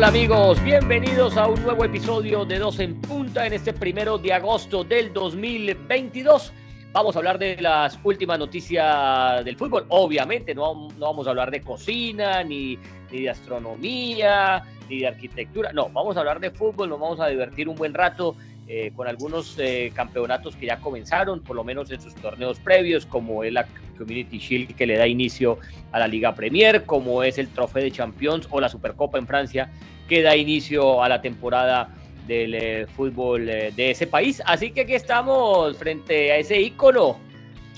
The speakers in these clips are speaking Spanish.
Hola amigos, bienvenidos a un nuevo episodio de Dos en Punta en este primero de agosto del 2022. Vamos a hablar de las últimas noticias del fútbol. Obviamente, no, no vamos a hablar de cocina, ni, ni, de astronomía, ni de arquitectura. No, vamos a hablar de fútbol, nos vamos a divertir un buen rato eh, con algunos eh, campeonatos que ya comenzaron, por lo menos en sus torneos previos, como es la Community Shield que le da inicio a la Liga Premier, como es el Trofeo de Champions o la Supercopa en Francia que da inicio a la temporada del eh, fútbol eh, de ese país. Así que aquí estamos frente a ese ícono.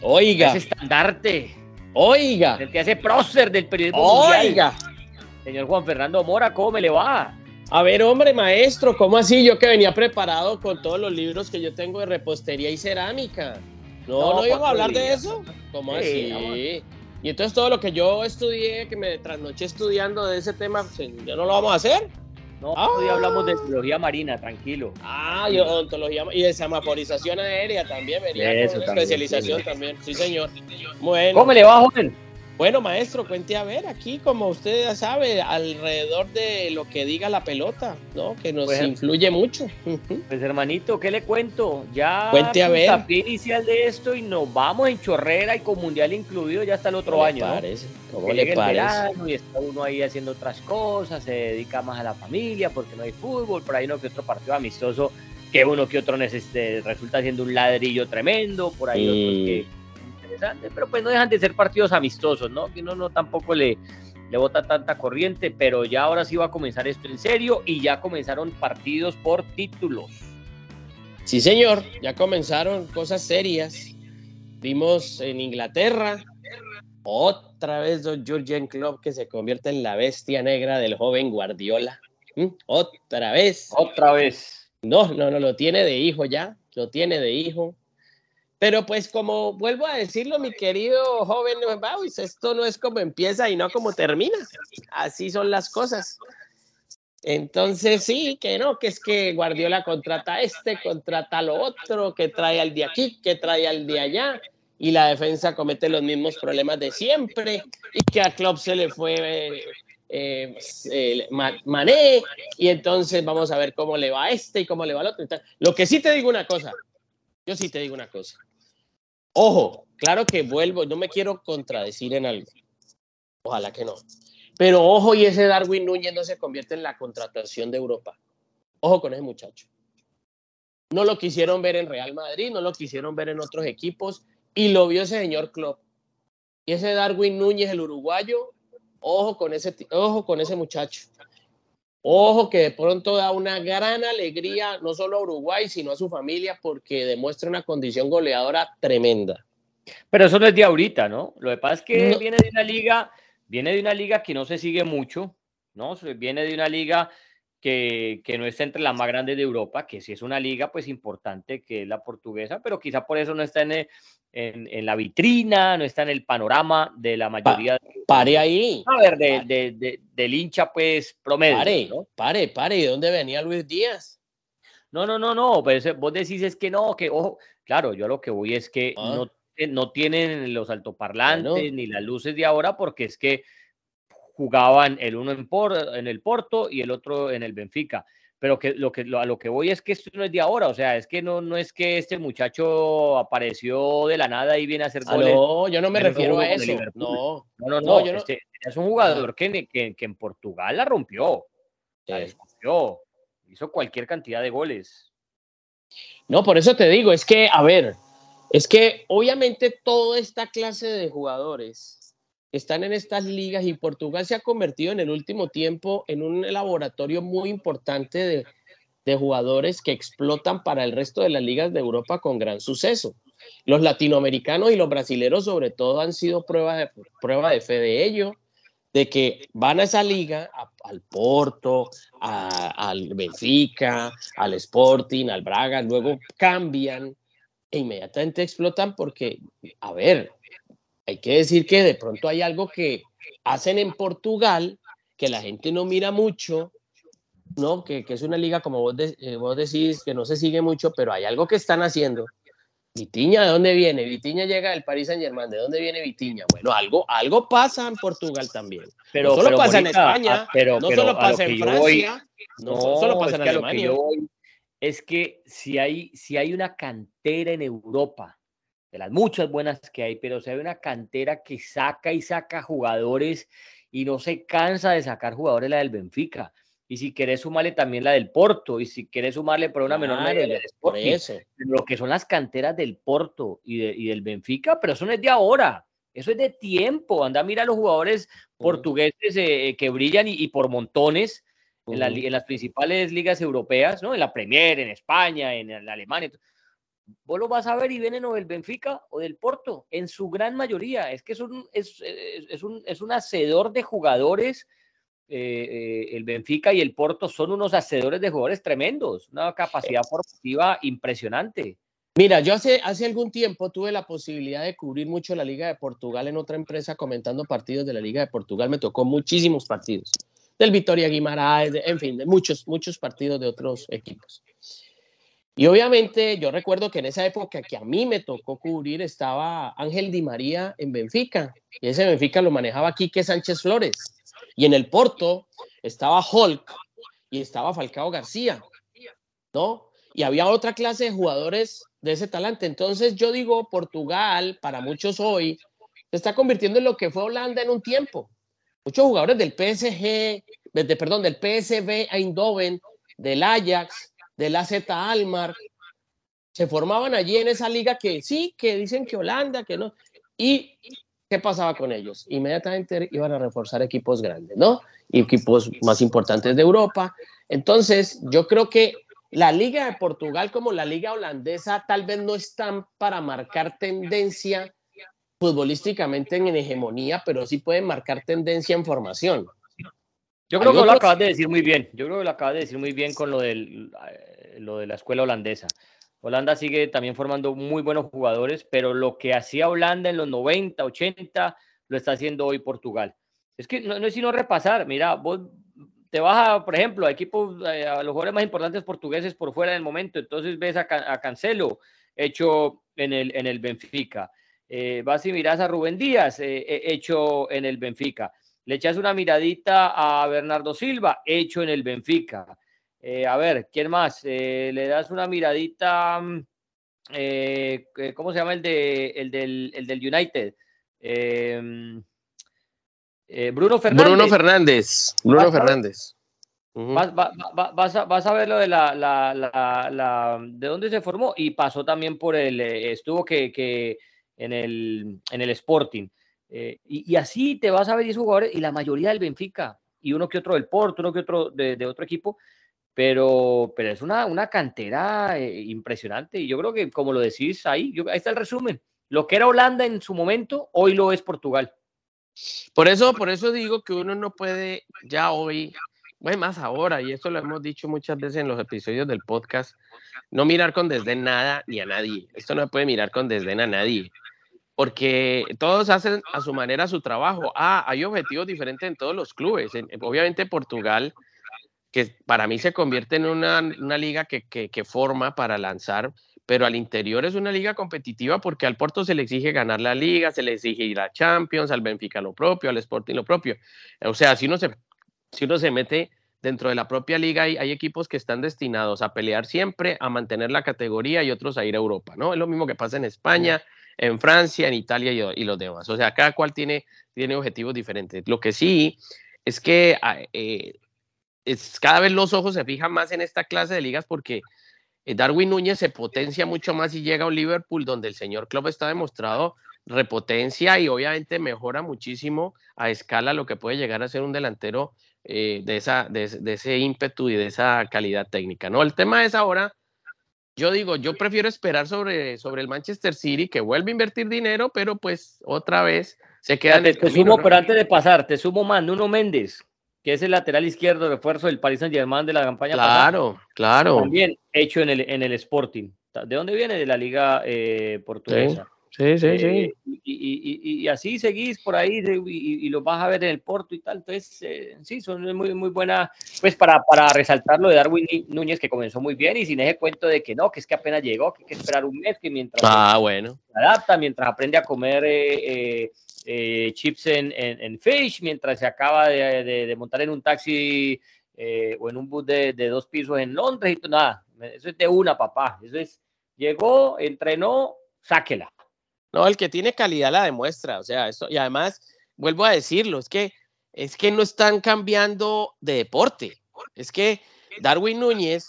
Oiga. Ese estandarte. Oiga. El que hace prócer del periodismo Oiga. mundial. Señor Juan Fernando Mora, ¿cómo me le va? A ver, hombre, maestro, ¿cómo así? Yo que venía preparado con todos los libros que yo tengo de repostería y cerámica. No, no, no íbamos a hablar de eso. ¿Cómo sí, así? Y entonces todo lo que yo estudié, que me trasnoché estudiando de ese tema, pues, ¿ya no lo vamos a hacer? No, ah. hoy hablamos de biología marina, tranquilo. Ah, y ontología y de semaforización aérea también, venía Eso con también, especialización sí. también. Sí, señor. Bueno. ¿Cómo le va, joven? Bueno, maestro, cuente a ver aquí, como usted ya sabe, alrededor de lo que diga la pelota, ¿no? Que nos pues, influye mucho. Pues hermanito, ¿qué le cuento? Ya cuente a ver. inicial de esto y nos vamos en chorrera y con mundial incluido ya hasta el otro ¿Cómo año. Le parece? ¿no? ¿Cómo que le parece? y está uno ahí haciendo otras cosas, se dedica más a la familia porque no hay fútbol, por ahí no que otro partido amistoso que uno que otro necesite, resulta siendo un ladrillo tremendo, por ahí mm. otros que pero pues no dejan de ser partidos amistosos, ¿no? Que uno no tampoco le, le bota tanta corriente, pero ya ahora sí va a comenzar esto en serio y ya comenzaron partidos por títulos. Sí, señor, ya comenzaron cosas serias. Vimos en Inglaterra otra vez Don Jurgen Klopp que se convierte en la bestia negra del joven Guardiola. ¿Mm? Otra vez. Otra vez. No, no, no, lo tiene de hijo ya, lo tiene de hijo. Pero pues como vuelvo a decirlo, mi querido joven, esto no es como empieza y no como termina. Así son las cosas. Entonces sí, que no, que es que Guardiola contrata a este, contrata a lo otro, que trae al de aquí, que trae al de allá, y la defensa comete los mismos problemas de siempre, y que a Klopp se le fue eh, eh, Mané, y entonces vamos a ver cómo le va a este y cómo le va al otro. Lo que sí te digo una cosa, yo sí te digo una cosa. Ojo, claro que vuelvo, no me quiero contradecir en algo. Ojalá que no. Pero ojo, y ese Darwin Núñez no se convierte en la contratación de Europa. Ojo con ese muchacho. No lo quisieron ver en Real Madrid, no lo quisieron ver en otros equipos, y lo vio ese señor Klopp. Y ese Darwin Núñez, el uruguayo, ojo con ese, ojo con ese muchacho. Ojo que de pronto da una gran alegría no solo a Uruguay, sino a su familia porque demuestra una condición goleadora tremenda. Pero eso no es de ahorita, ¿no? Lo que pasa es que no. viene de una liga, viene de una liga que no se sigue mucho, ¿no? Viene de una liga que, que no está entre las más grandes de Europa, que sí es una liga pues importante, que es la portuguesa, pero quizá por eso no está en, en, en, la vitrina, no está en el panorama de la mayoría. Pa, pare ahí. A ver, de, de, de, del hincha, pues, promedio. Pare, ¿no? pare, pare. ¿De dónde venía Luis Díaz? No, no, no, no. Pues vos decís es que no, que ojo. Claro, yo lo que voy es que ah. no, no tienen los altoparlantes bueno. ni las luces de ahora, porque es que jugaban el uno en, Por, en el Porto y el otro en el Benfica pero que lo que lo, a lo que voy es que esto no es de ahora, o sea, es que no, no es que este muchacho apareció de la nada y viene a hacer goles. Ah, no, yo no me refiero a eso. No, no, no, no, yo no. Este, es un jugador que, que, que, en Portugal la rompió, la descubrió, hizo cualquier cantidad de goles. No, por eso te digo, es que, a ver, es que obviamente toda esta clase de jugadores están en estas ligas y Portugal se ha convertido en el último tiempo en un laboratorio muy importante de, de, jugadores que explotan para el resto de las ligas de Europa con gran suceso. Los latinoamericanos y los brasileros sobre todo han sido prueba de, prueba de fe de ello, de que van a esa liga, al Porto, al Benfica, al Sporting, al Braga, luego cambian e inmediatamente explotan porque, a ver, hay que decir que de pronto hay algo que hacen en Portugal que la gente no mira mucho, ¿no? Que, que es una liga, como vos, de, eh, vos, decís, que no se sigue mucho, pero hay algo que están haciendo, Vitiña, ¿de dónde viene? Vitiña llega del Paris Saint Germain. ¿De dónde viene Vitiña? Bueno, algo, algo pasa en Portugal también. Pero, no solo pasa en España, pero, no solo pasa en Francia, no, solo pasa en Alemania. es que si hay, si hay una cantera en Europa, de las muchas buenas que hay, pero si hay una cantera que saca y saca jugadores y no se cansa de sacar jugadores la del Benfica y si querés sumarle también la del Porto, y si querés sumarle por una menor medida del Sporting, lo que son las canteras del Porto y, del Benfica, pero eso no es de ahora, eso es de tiempo. Anda, mira a los jugadores portugueses eh, eh, que brillan y, por montones en, las principales ligas europeas, ¿no? En la Premier, en España, en, Alemania. Vos lo vas a ver y vienen o del Benfica o del Porto, en su gran mayoría. Es que es un, es, es un, es un hacedor de jugadores eh, eh, el Benfica y el Porto son unos hacedores de jugadores tremendos, una capacidad formativa impresionante. Mira, yo hace, hace algún tiempo tuve la posibilidad de cubrir mucho la Liga de Portugal en otra empresa comentando partidos de la Liga de Portugal. Me tocó muchísimos partidos. Del Vitoria Guimaraes, en fin, de muchos, muchos partidos de otros equipos. Y obviamente yo recuerdo que en esa época que a mí me tocó cubrir estaba Ángel Di María en Benfica. Y ese Benfica lo manejaba Quique Sánchez Flores. Y en el Porto estaba Hulk y estaba Falcao García, ¿no? Y había otra clase de jugadores de ese talante. Entonces yo digo, Portugal, para muchos hoy, se está convirtiendo en lo que fue Holanda en un tiempo. Muchos jugadores del PSG, desde, perdón, del PSV Eindhoven, del Ajax, del AZ Almar, se formaban allí en esa liga que sí, que dicen que Holanda, que no. Y ¿qué pasaba con ellos? Inmediatamente iban a reforzar equipos grandes, ¿no? Y equipos más importantes de Europa. Entonces, yo creo que la Liga de Portugal como la Liga holandesa tal vez no están para marcar tendencia futbolísticamente en hegemonía, pero sí pueden marcar tendencia en formación. Yo creo que lo acabas de decir muy bien. Yo creo que lo acabas de decir muy bien con lo, del, eh, lo de la escuela holandesa. Holanda sigue también formando muy buenos jugadores, pero lo que hacía Holanda en los 90, 80, lo está haciendo hoy Portugal. Es que no, es sino repasar. Mira, vos te vas, a, por ejemplo, a equipos, eh, a los jugadores más importantes portugueses por fuera del momento. Entonces ves a, Cancelo hecho en el, en el Benfica. Eh, vas y miras a Rubén Díaz eh, hecho en el Benfica. Le echas una miradita a Bernardo Silva hecho en el Benfica. Eh, a ver, ¿quién más? Eh, le das una miradita. Mm, eh, ¿Cómo se llama el, de, el, del, el del United? Em, Bruno Fernández. Bruno Fernández. Bruno Fernández. vas, a, vas, a, ver lo de la, la, la, de dónde se formó y pasó también por el, estuvo que, que en, el, en el Sporting. Y, así te vas a ver 10 jugadores y la mayoría del Benfica y uno que otro del Porto, uno que otro de, otro equipo pero, pero es una, una cantera eh, impresionante. Y yo creo que, como lo decís ahí, ahí está el resumen. Lo que era Holanda en su momento, hoy lo es Portugal. Por eso, por eso digo que uno no puede ya hoy, bueno, más ahora, y esto lo hemos dicho muchas veces en los episodios del podcast, no mirar con desdén nada ni a nadie. Esto no puede mirar con desdén a nadie, porque todos hacen a su manera su trabajo. Ah, hay objetivos diferentes en todos los clubes. obviamente Portugal que para mí se convierte en una, liga que, forma para lanzar, pero al interior es una liga competitiva porque al Porto se le exige ganar la liga, se le exige ir a Champions, al Benfica lo propio, al Sporting lo propio. O sea, si uno se, si uno se mete dentro de la propia liga, hay, hay equipos que están destinados a pelear siempre, a mantener la categoría y otros a ir a Europa, ¿no? Es lo mismo que pasa en España, en Francia, en Italia y, los demás. O sea, cada cual tiene, tiene objetivos diferentes. Lo que sí es que ah, eh, es, cada vez los ojos se fijan más en esta clase de ligas porque eh, Darwin Núñez se potencia mucho más y llega a un Liverpool donde el señor Klopp está demostrado repotencia y obviamente mejora muchísimo a escala lo que puede llegar a ser un delantero eh, de, esa, de, ese ímpetu y de esa calidad técnica. ¿no? El tema es ahora, yo digo, yo prefiero esperar sobre, sobre el Manchester City que vuelve a invertir dinero, pero pues otra vez se queda... Te, te sumo, pero antes de pasar, te sumo más, Nuno Méndez que es el lateral izquierdo refuerzo del Paris Saint Germain de la campaña claro, Claro, También hecho en el, en el Sporting. ¿De dónde viene? De la liga eh, portuguesa. Sí, sí, sí. Eh, y, así seguís por ahí y, lo vas a ver en el Porto y tal. Entonces, eh, sí, son muy, muy buenas, pues para, para resaltar lo de Darwin Núñez, que comenzó muy bien y sin ese cuento de que no, que es que apenas llegó, que hay que esperar un mes, que mientras ah, bueno. se adapta, mientras aprende a comer eh, chips en, en, fish, mientras se acaba de, de, montar en un taxi o en un bus de, de, dos pisos en Londres y nada, eso es de una, papá. Eso es, llegó, entrenó, sáquela. No, el que tiene calidad la demuestra, o sea, eso, y además, vuelvo a decirlo, es que, es que no están cambiando de deporte, es que Darwin Núñez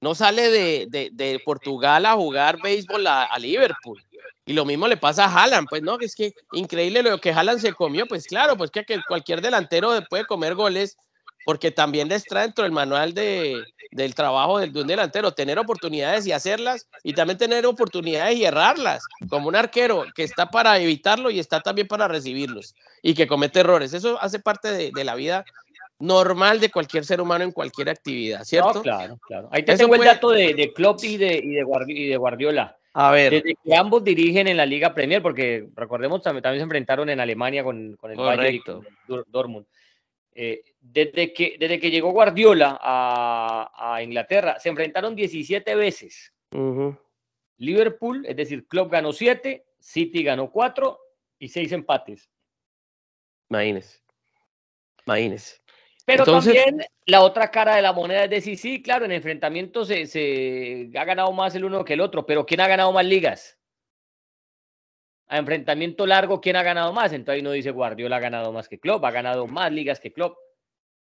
no sale de, de, Portugal a jugar béisbol a, Liverpool. Y lo mismo le pasa a Haaland, pues no, es que increíble lo que Haaland se comió, pues claro, pues que cualquier delantero puede comer goles porque también está dentro del manual de, del trabajo del, de un delantero, tener oportunidades y hacerlas, y también tener oportunidades y errarlas, como un arquero que está para evitarlo y está también para recibirlos, y que comete errores. Eso hace parte de, la vida normal de cualquier ser humano en cualquier actividad, ¿cierto? claro, claro. Ahí te tengo el dato de, de Klopp y de, y de, Guardiola. A ver. Desde que ambos dirigen en la Liga Premier, porque recordemos también, también se enfrentaron en Alemania con, con el Bayern Dortmund. Eh, desde, que, desde que llegó Guardiola a, Inglaterra, se enfrentaron 17 veces. Liverpool, es decir, Club ganó 7, City ganó 4 y 6 empates. Imagínese. Imagínese. Pero también la otra cara de la moneda es decir, sí, claro, en enfrentamientos se, se, ha ganado más el uno que el otro, pero ¿quién ha ganado más ligas? A enfrentamiento largo, ¿quién ha ganado más? Entonces ahí no dice Guardiola ha ganado más que Klopp, ha ganado más ligas que Klopp.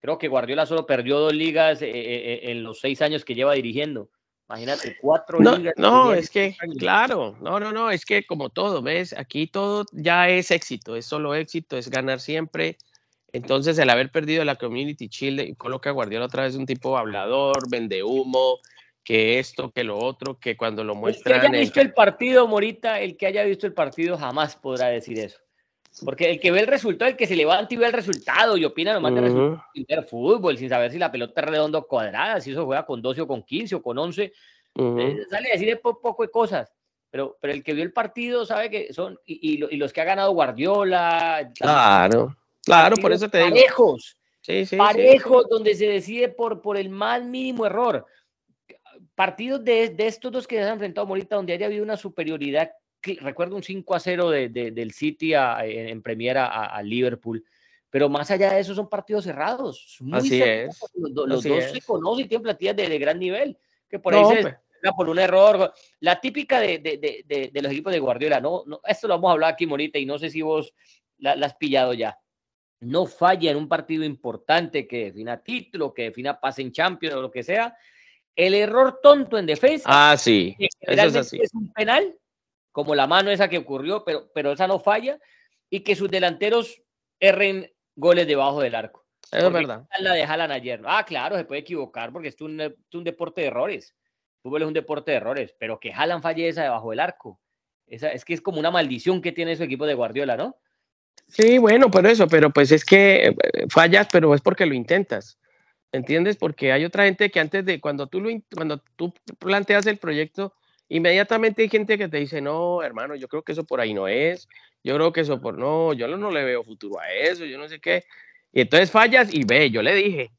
Creo que Guardiola solo perdió dos ligas eh, eh, eh, en los seis años que lleva dirigiendo. Imagínate, cuatro ligas. No, es que, claro, no, no, no, es que como todo, ¿ves? Aquí todo ya es éxito, es solo éxito, es ganar siempre. Entonces, el haber perdido la Community Chile coloca a Guardiola otra vez un tipo hablador, vende humo, que esto, que lo otro, que cuando lo muestran. El que haya visto el partido, Morita, el que haya visto el partido jamás podrá decir eso. Porque el que ve el resultado, el que se levanta y ve el resultado y opina nomás de resultado sin ver fútbol, sin saber si la pelota es redonda o cuadrada, si eso juega con 12 o con 15 o con 11, eh, sale a decir poco de cosas. Pero, pero el que vio el partido sabe que son, y, los que ha ganado Guardiola. Claro, claro, por eso te digo. Parejos, sí, sí, parejos donde se decide por, por el más mínimo error partidos de, estos dos que se han enfrentado Morita, donde haya habido una superioridad, recuerdo un 5 a 0 de, del City en, Premier a, Liverpool, pero más allá de eso son partidos cerrados. Muy Así es. Los, dos se conocen y tienen platillas de, gran nivel, que por ahí se, por un error. La típica de, de, los equipos de Guardiola, ¿no? no Esto lo vamos a hablar aquí, Morita, y no sé si vos la, has pillado ya. No falla en un partido importante que defina título, que defina pase en Champions o lo que sea, el error tonto en defensa. Ah, sí. Eso es, así. es un penal, como la mano esa que ocurrió, pero, pero esa no falla. Y que sus delanteros erren goles debajo del arco. es verdad. La de ayer. Ah, claro, se puede equivocar porque es un, un deporte de errores. fútbol es un deporte de errores, pero que Haaland falle esa debajo del arco. Esa, es que es como una maldición que tiene su equipo de Guardiola, ¿no? Sí, bueno, por eso, pero pues es que eh, fallas, pero es porque lo intentas. ¿Entiendes? Porque hay otra gente que antes de, cuando tú, lo, cuando tú planteas el proyecto, inmediatamente hay gente que te dice, no, hermano, yo creo que eso por ahí no es, yo creo que eso por, no, yo no, le veo futuro a eso, yo no sé qué. Y entonces fallas y ve, yo le dije,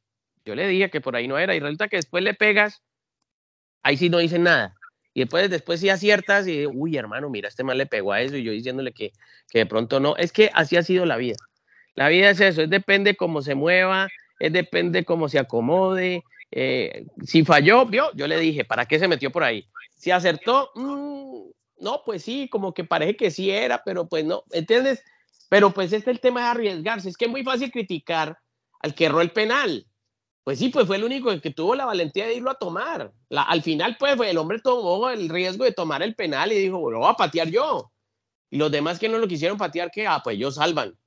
yo le dije que por ahí no era, y resulta que después le pegas, ahí sí no dicen nada. Y después, después sí aciertas y, uy, hermano, mira, este mal le pegó a eso, y yo diciéndole que, que de pronto no. Es que así ha sido la vida. La vida es eso, es depende cómo se mueva, es depende cómo se acomode. Eh, si falló, vio, yo le dije, ¿para qué se metió por ahí? Si acertó, mm, no, pues sí, como que parece que sí era, pero pues no, ¿entiendes? Pero pues este es el tema de arriesgarse. Es que es muy fácil criticar al que erró el penal. Pues sí, pues fue el único que tuvo la valentía de irlo a tomar. al final, pues el hombre tomó el riesgo de tomar el penal y dijo, bueno, voy a patear yo. Y los demás que no lo quisieron patear, que, ah, pues ellos salvan.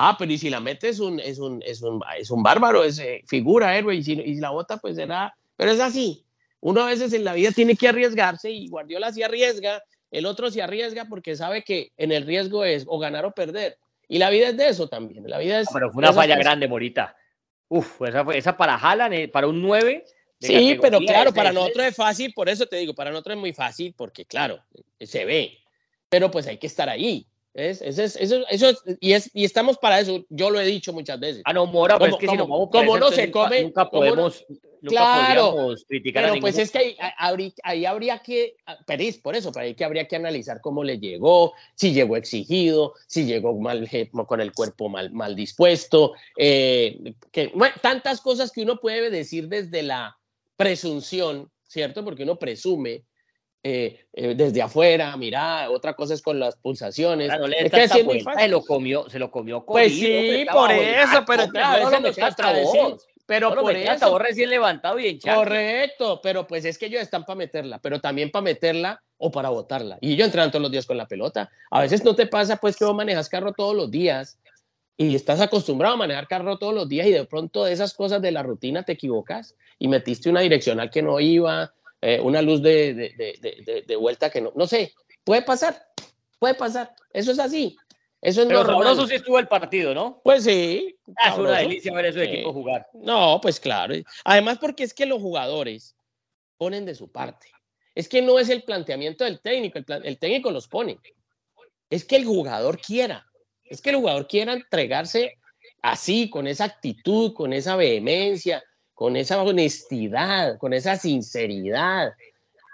Ah, pero y si la mete es un, es un, es un, es un bárbaro, es eh, figura héroe, y si, y la bota pues será, pero es así. Uno a veces en la vida tiene que arriesgarse y Guardiola se arriesga, el otro se arriesga porque sabe que en el riesgo es o ganar o perder. Y la vida es de eso también. La vida es. pero fue una falla grande, Morita. Uf, esa, esa para Haaland, eh, para un 9. Sí, pero claro, para nosotros es fácil, por eso te digo, para nosotros es muy fácil porque, claro, se ve. pero pues hay que estar ahí. Eso es, eso, eso y, es, y estamos para eso, yo lo he dicho muchas veces. Ah, no, Mora, como, es que como, si nos vamos como no se come, nunca podemos, nunca claro, podríamos criticar pero a pues es que ahí, ahí, ahí habría que, Peris, por eso, pero ahí que habría que analizar cómo le llegó, si llegó exigido, si llegó mal, je- con el cuerpo mal, mal dispuesto, eh, que, bueno, tantas cosas que uno puede decir desde la presunción, ¿cierto? Porque uno presume eh, eh, desde afuera, mira, otra cosa es con las pulsaciones. Claro, le es que así se lo comió, se lo comió Pues comido, sí, hombre, estaba por eso, pero no lo pero por eso. vos recién levantado y chanclas. Correcto, pero pues es que ellos están para meterla, pero también para meterla o para botarla. Y yo entreno todos los días con la pelota. A veces no te pasa pues que vos manejas carro todos los días y estás acostumbrado a manejar carro todos los días y de pronto de esas cosas de la rutina te equivocas y metiste una direccional que no iba, eh, una luz de, de, de, de, vuelta que no, no sé, puede pasar, puede pasar. Eso es así. Eso es Pero normal. sabroso sí estuvo el partido, ¿no? Pues sí. Ah, es una delicia ver a esos Sí. equipos jugar. No, pues claro. Además, porque es que los jugadores ponen de su parte. Es que no es el planteamiento del técnico, el, plan- el técnico los pone. Es que el jugador quiera. Es que el jugador quiera entregarse así, con esa actitud, con esa vehemencia, con esa honestidad, con esa sinceridad,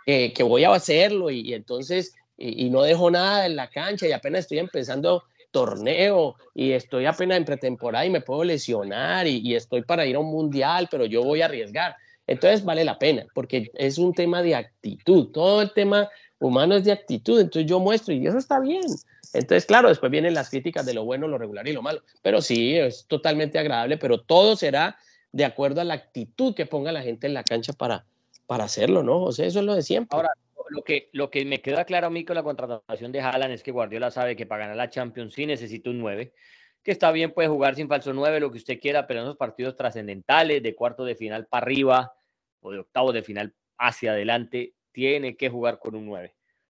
que voy a hacerlo y, entonces, y, y no dejo nada en la cancha y apenas estoy empezando torneo y estoy apenas en pretemporada y me puedo lesionar y, y estoy para ir a un mundial, pero yo voy a arriesgar. Entonces vale la pena, porque es un tema de actitud, todo el tema humano es de actitud, entonces yo muestro y eso está bien. Entonces, claro, después vienen las críticas de lo bueno, lo regular y lo malo, pero sí, es totalmente agradable, pero todo será de acuerdo a la actitud que ponga la gente en la cancha para, para hacerlo, ¿no? Sea, eso es lo de siempre. Ahora, lo que, lo que me queda claro a mí con la contratación de Haaland es que Guardiola sabe que para ganar la Champions sí necesita un 9, que está bien, puede jugar sin falso 9, lo que usted quiera, pero en esos partidos trascendentales, de cuarto de final para arriba o de octavo de final hacia adelante, tiene que jugar con un 9.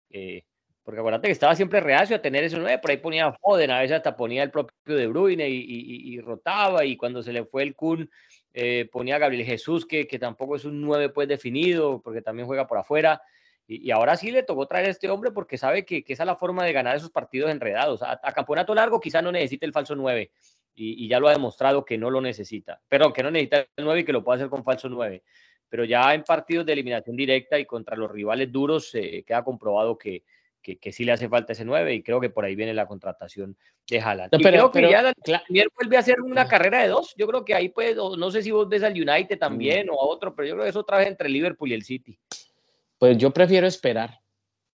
Eh, porque acuérdate que estaba siempre reacio a tener ese 9, por ahí ponía Foden, a veces hasta ponía el propio De Bruyne y, rotaba, y cuando se le fue el Kun, eh, ponía a Gabriel Jesús, que, que tampoco es un 9 pues definido, porque también juega por afuera. Y, ahora sí le tocó traer a este hombre porque sabe que, que esa es la forma de ganar esos partidos enredados. A, campeonato largo quizá no necesite el falso 9 y, ya lo ha demostrado que no lo necesita. Perdón, que no necesita el 9 y que lo puede hacer con falso 9. Pero ya en partidos de eliminación directa y contra los rivales duros eh, queda comprobado que, que, que sí le hace falta ese 9 y creo que por ahí viene la contratación de Haaland. No, Y pero- creo que pero- ya la- vuelve a hacer una carrera de dos. Yo creo que ahí puede, o no sé si vos ves al United también Mm. o a otro, pero yo creo que es otra vez entre Liverpool y el City. Pues yo prefiero esperar.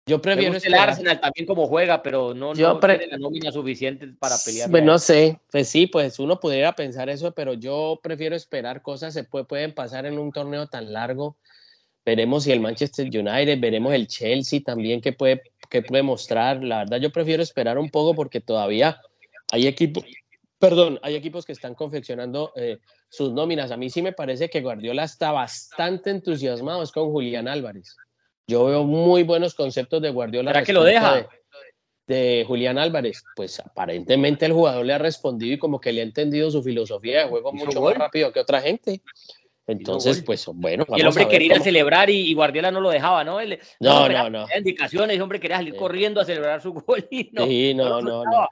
Yo prefiero gusta el esperar. Arsenal también como juega, pero no, Yo no tiene la nómina suficiente para pelear. Pues no sé, pues sí, pues uno pudiera pensar eso, pero yo prefiero esperar cosas, se puede- pueden pasar en un torneo tan largo. Veremos si el Manchester United, veremos el Chelsea también que puede, que puede mostrar. La verdad, yo prefiero esperar un poco porque todavía hay equipos, perdón, hay equipos que están confeccionando eh, sus nóminas. A mí sí me parece que Guardiola está bastante entusiasmado es con Julián Álvarez. Yo veo muy buenos conceptos de Guardiola. ¿Será que lo deja? de- de Julián Álvarez, pues aparentemente el jugador le ha respondido y como que le ha entendido su filosofía de juego mucho más rápido que otra gente. Entonces, pues bueno, Y el hombre a quería ir a cómo- celebrar y, y Guardiola no lo dejaba, ¿no? Él- No, no, no. indicaciones, el hombre quería salir Sí. corriendo a celebrar su gol y no. Sí, no, no, no.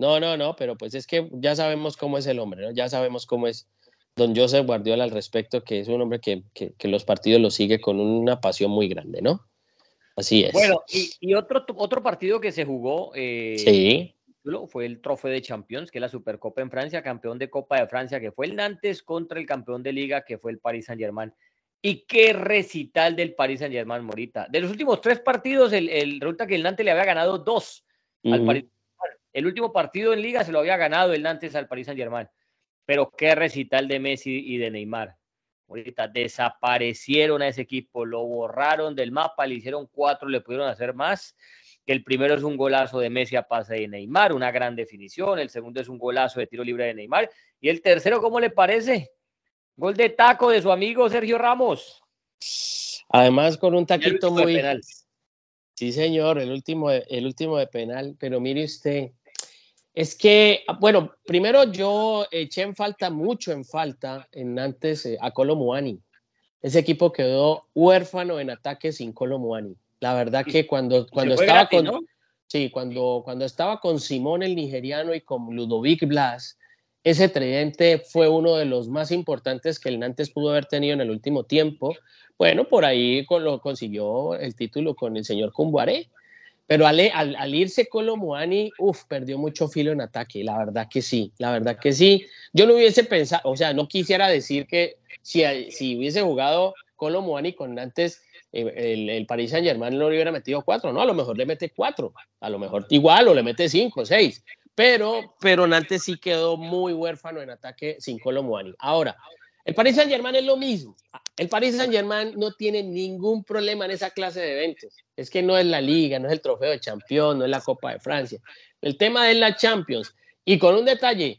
No, no, no, pero pues es que ya sabemos cómo es el hombre, ¿no? Ya sabemos cómo es don Joseph Guardiola al respecto, que es un hombre que, que, que los partidos lo sigue con una pasión muy grande, ¿no? Así es. Bueno, y, y otro, otro partido que se jugó eh, sí, título fue el Trofeo de Champions, que es la Supercopa en Francia, campeón de Copa de Francia, que fue el Nantes contra el campeón de Liga, que fue el Paris Saint-Germain. Y qué recital del Paris Saint-Germain, Morita. De los últimos tres partidos, el, el, resulta que el Nantes le había ganado dos al. Paris Saint-Germain. El último partido en Liga se lo había ganado el Nantes al Paris Saint-Germain. Pero qué recital de Messi y de Neymar. Ahorita desaparecieron a ese equipo, lo borraron del mapa, le hicieron cuatro, le pudieron hacer más. El primero es un golazo de Messi a pase de Neymar, una gran definición. El segundo es un golazo de tiro libre de Neymar. Y el tercero, ¿cómo le parece? Gol de taco de su amigo Sergio Ramos. Además con un taquito muy... penal. Sí, señor, el último, de- el último de penal, pero mire usted, es que, bueno, primero yo eché en falta, mucho en falta, en antes eh, a Colo Muani. Ese equipo quedó huérfano en ataque sin Colo Muani. La verdad que cuando, cuando estaba gratis, con... ¿no? Sí, cuando, cuando estaba con Simón el nigeriano y con Ludovic Blas, ese tridente fue uno de los más importantes que el Nantes pudo haber tenido en el último tiempo. Bueno, por ahí lo consiguió el título con el señor Cumbuaré. Pero al, al, irse Colomuani, uff, perdió mucho filo en ataque, la verdad que sí, la verdad que sí. Yo no hubiese pensado, o sea, no quisiera decir que si, si hubiese jugado Colomuani con Nantes, el, el Paris Saint Germain no le hubiera metido cuatro, no, a lo mejor le mete cuatro, a lo mejor igual o le mete cinco, seis, pero, pero Nantes sí quedó muy huérfano en ataque sin Colomuani. Ahora, el Paris Saint Germain es lo mismo. El Paris Saint Germain no tiene ningún problema en esa clase de eventos. Es que no es la liga, no es el trofeo de campeón, no es la Copa de Francia. El tema es la Champions. Y con un detalle,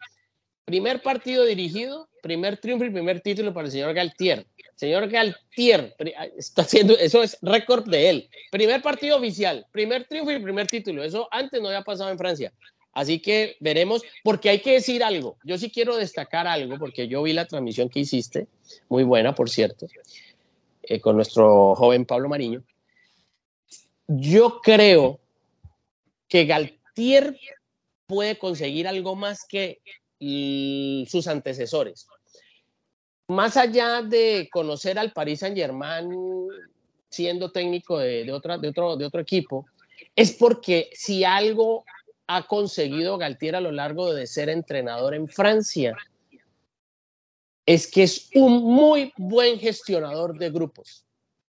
primer partido dirigido, primer triunfo y primer título para el señor Galtier. Señor Galtier está haciendo, eso es récord de él. Primer partido oficial, primer triunfo y primer título. Eso antes no había pasado en Francia. Así que veremos, porque hay que decir algo. Yo sí quiero destacar algo, porque yo vi la transmisión que hiciste, muy buena, por cierto, eh, con nuestro joven Pablo Mariño. Yo creo que Galtier puede conseguir algo más que sus antecesores. Más allá de conocer al Paris Saint Germain siendo técnico de, otro, equipo, es porque si algo ha conseguido Galtier a lo largo de ser entrenador en Francia es que es un muy buen gestionador de grupos,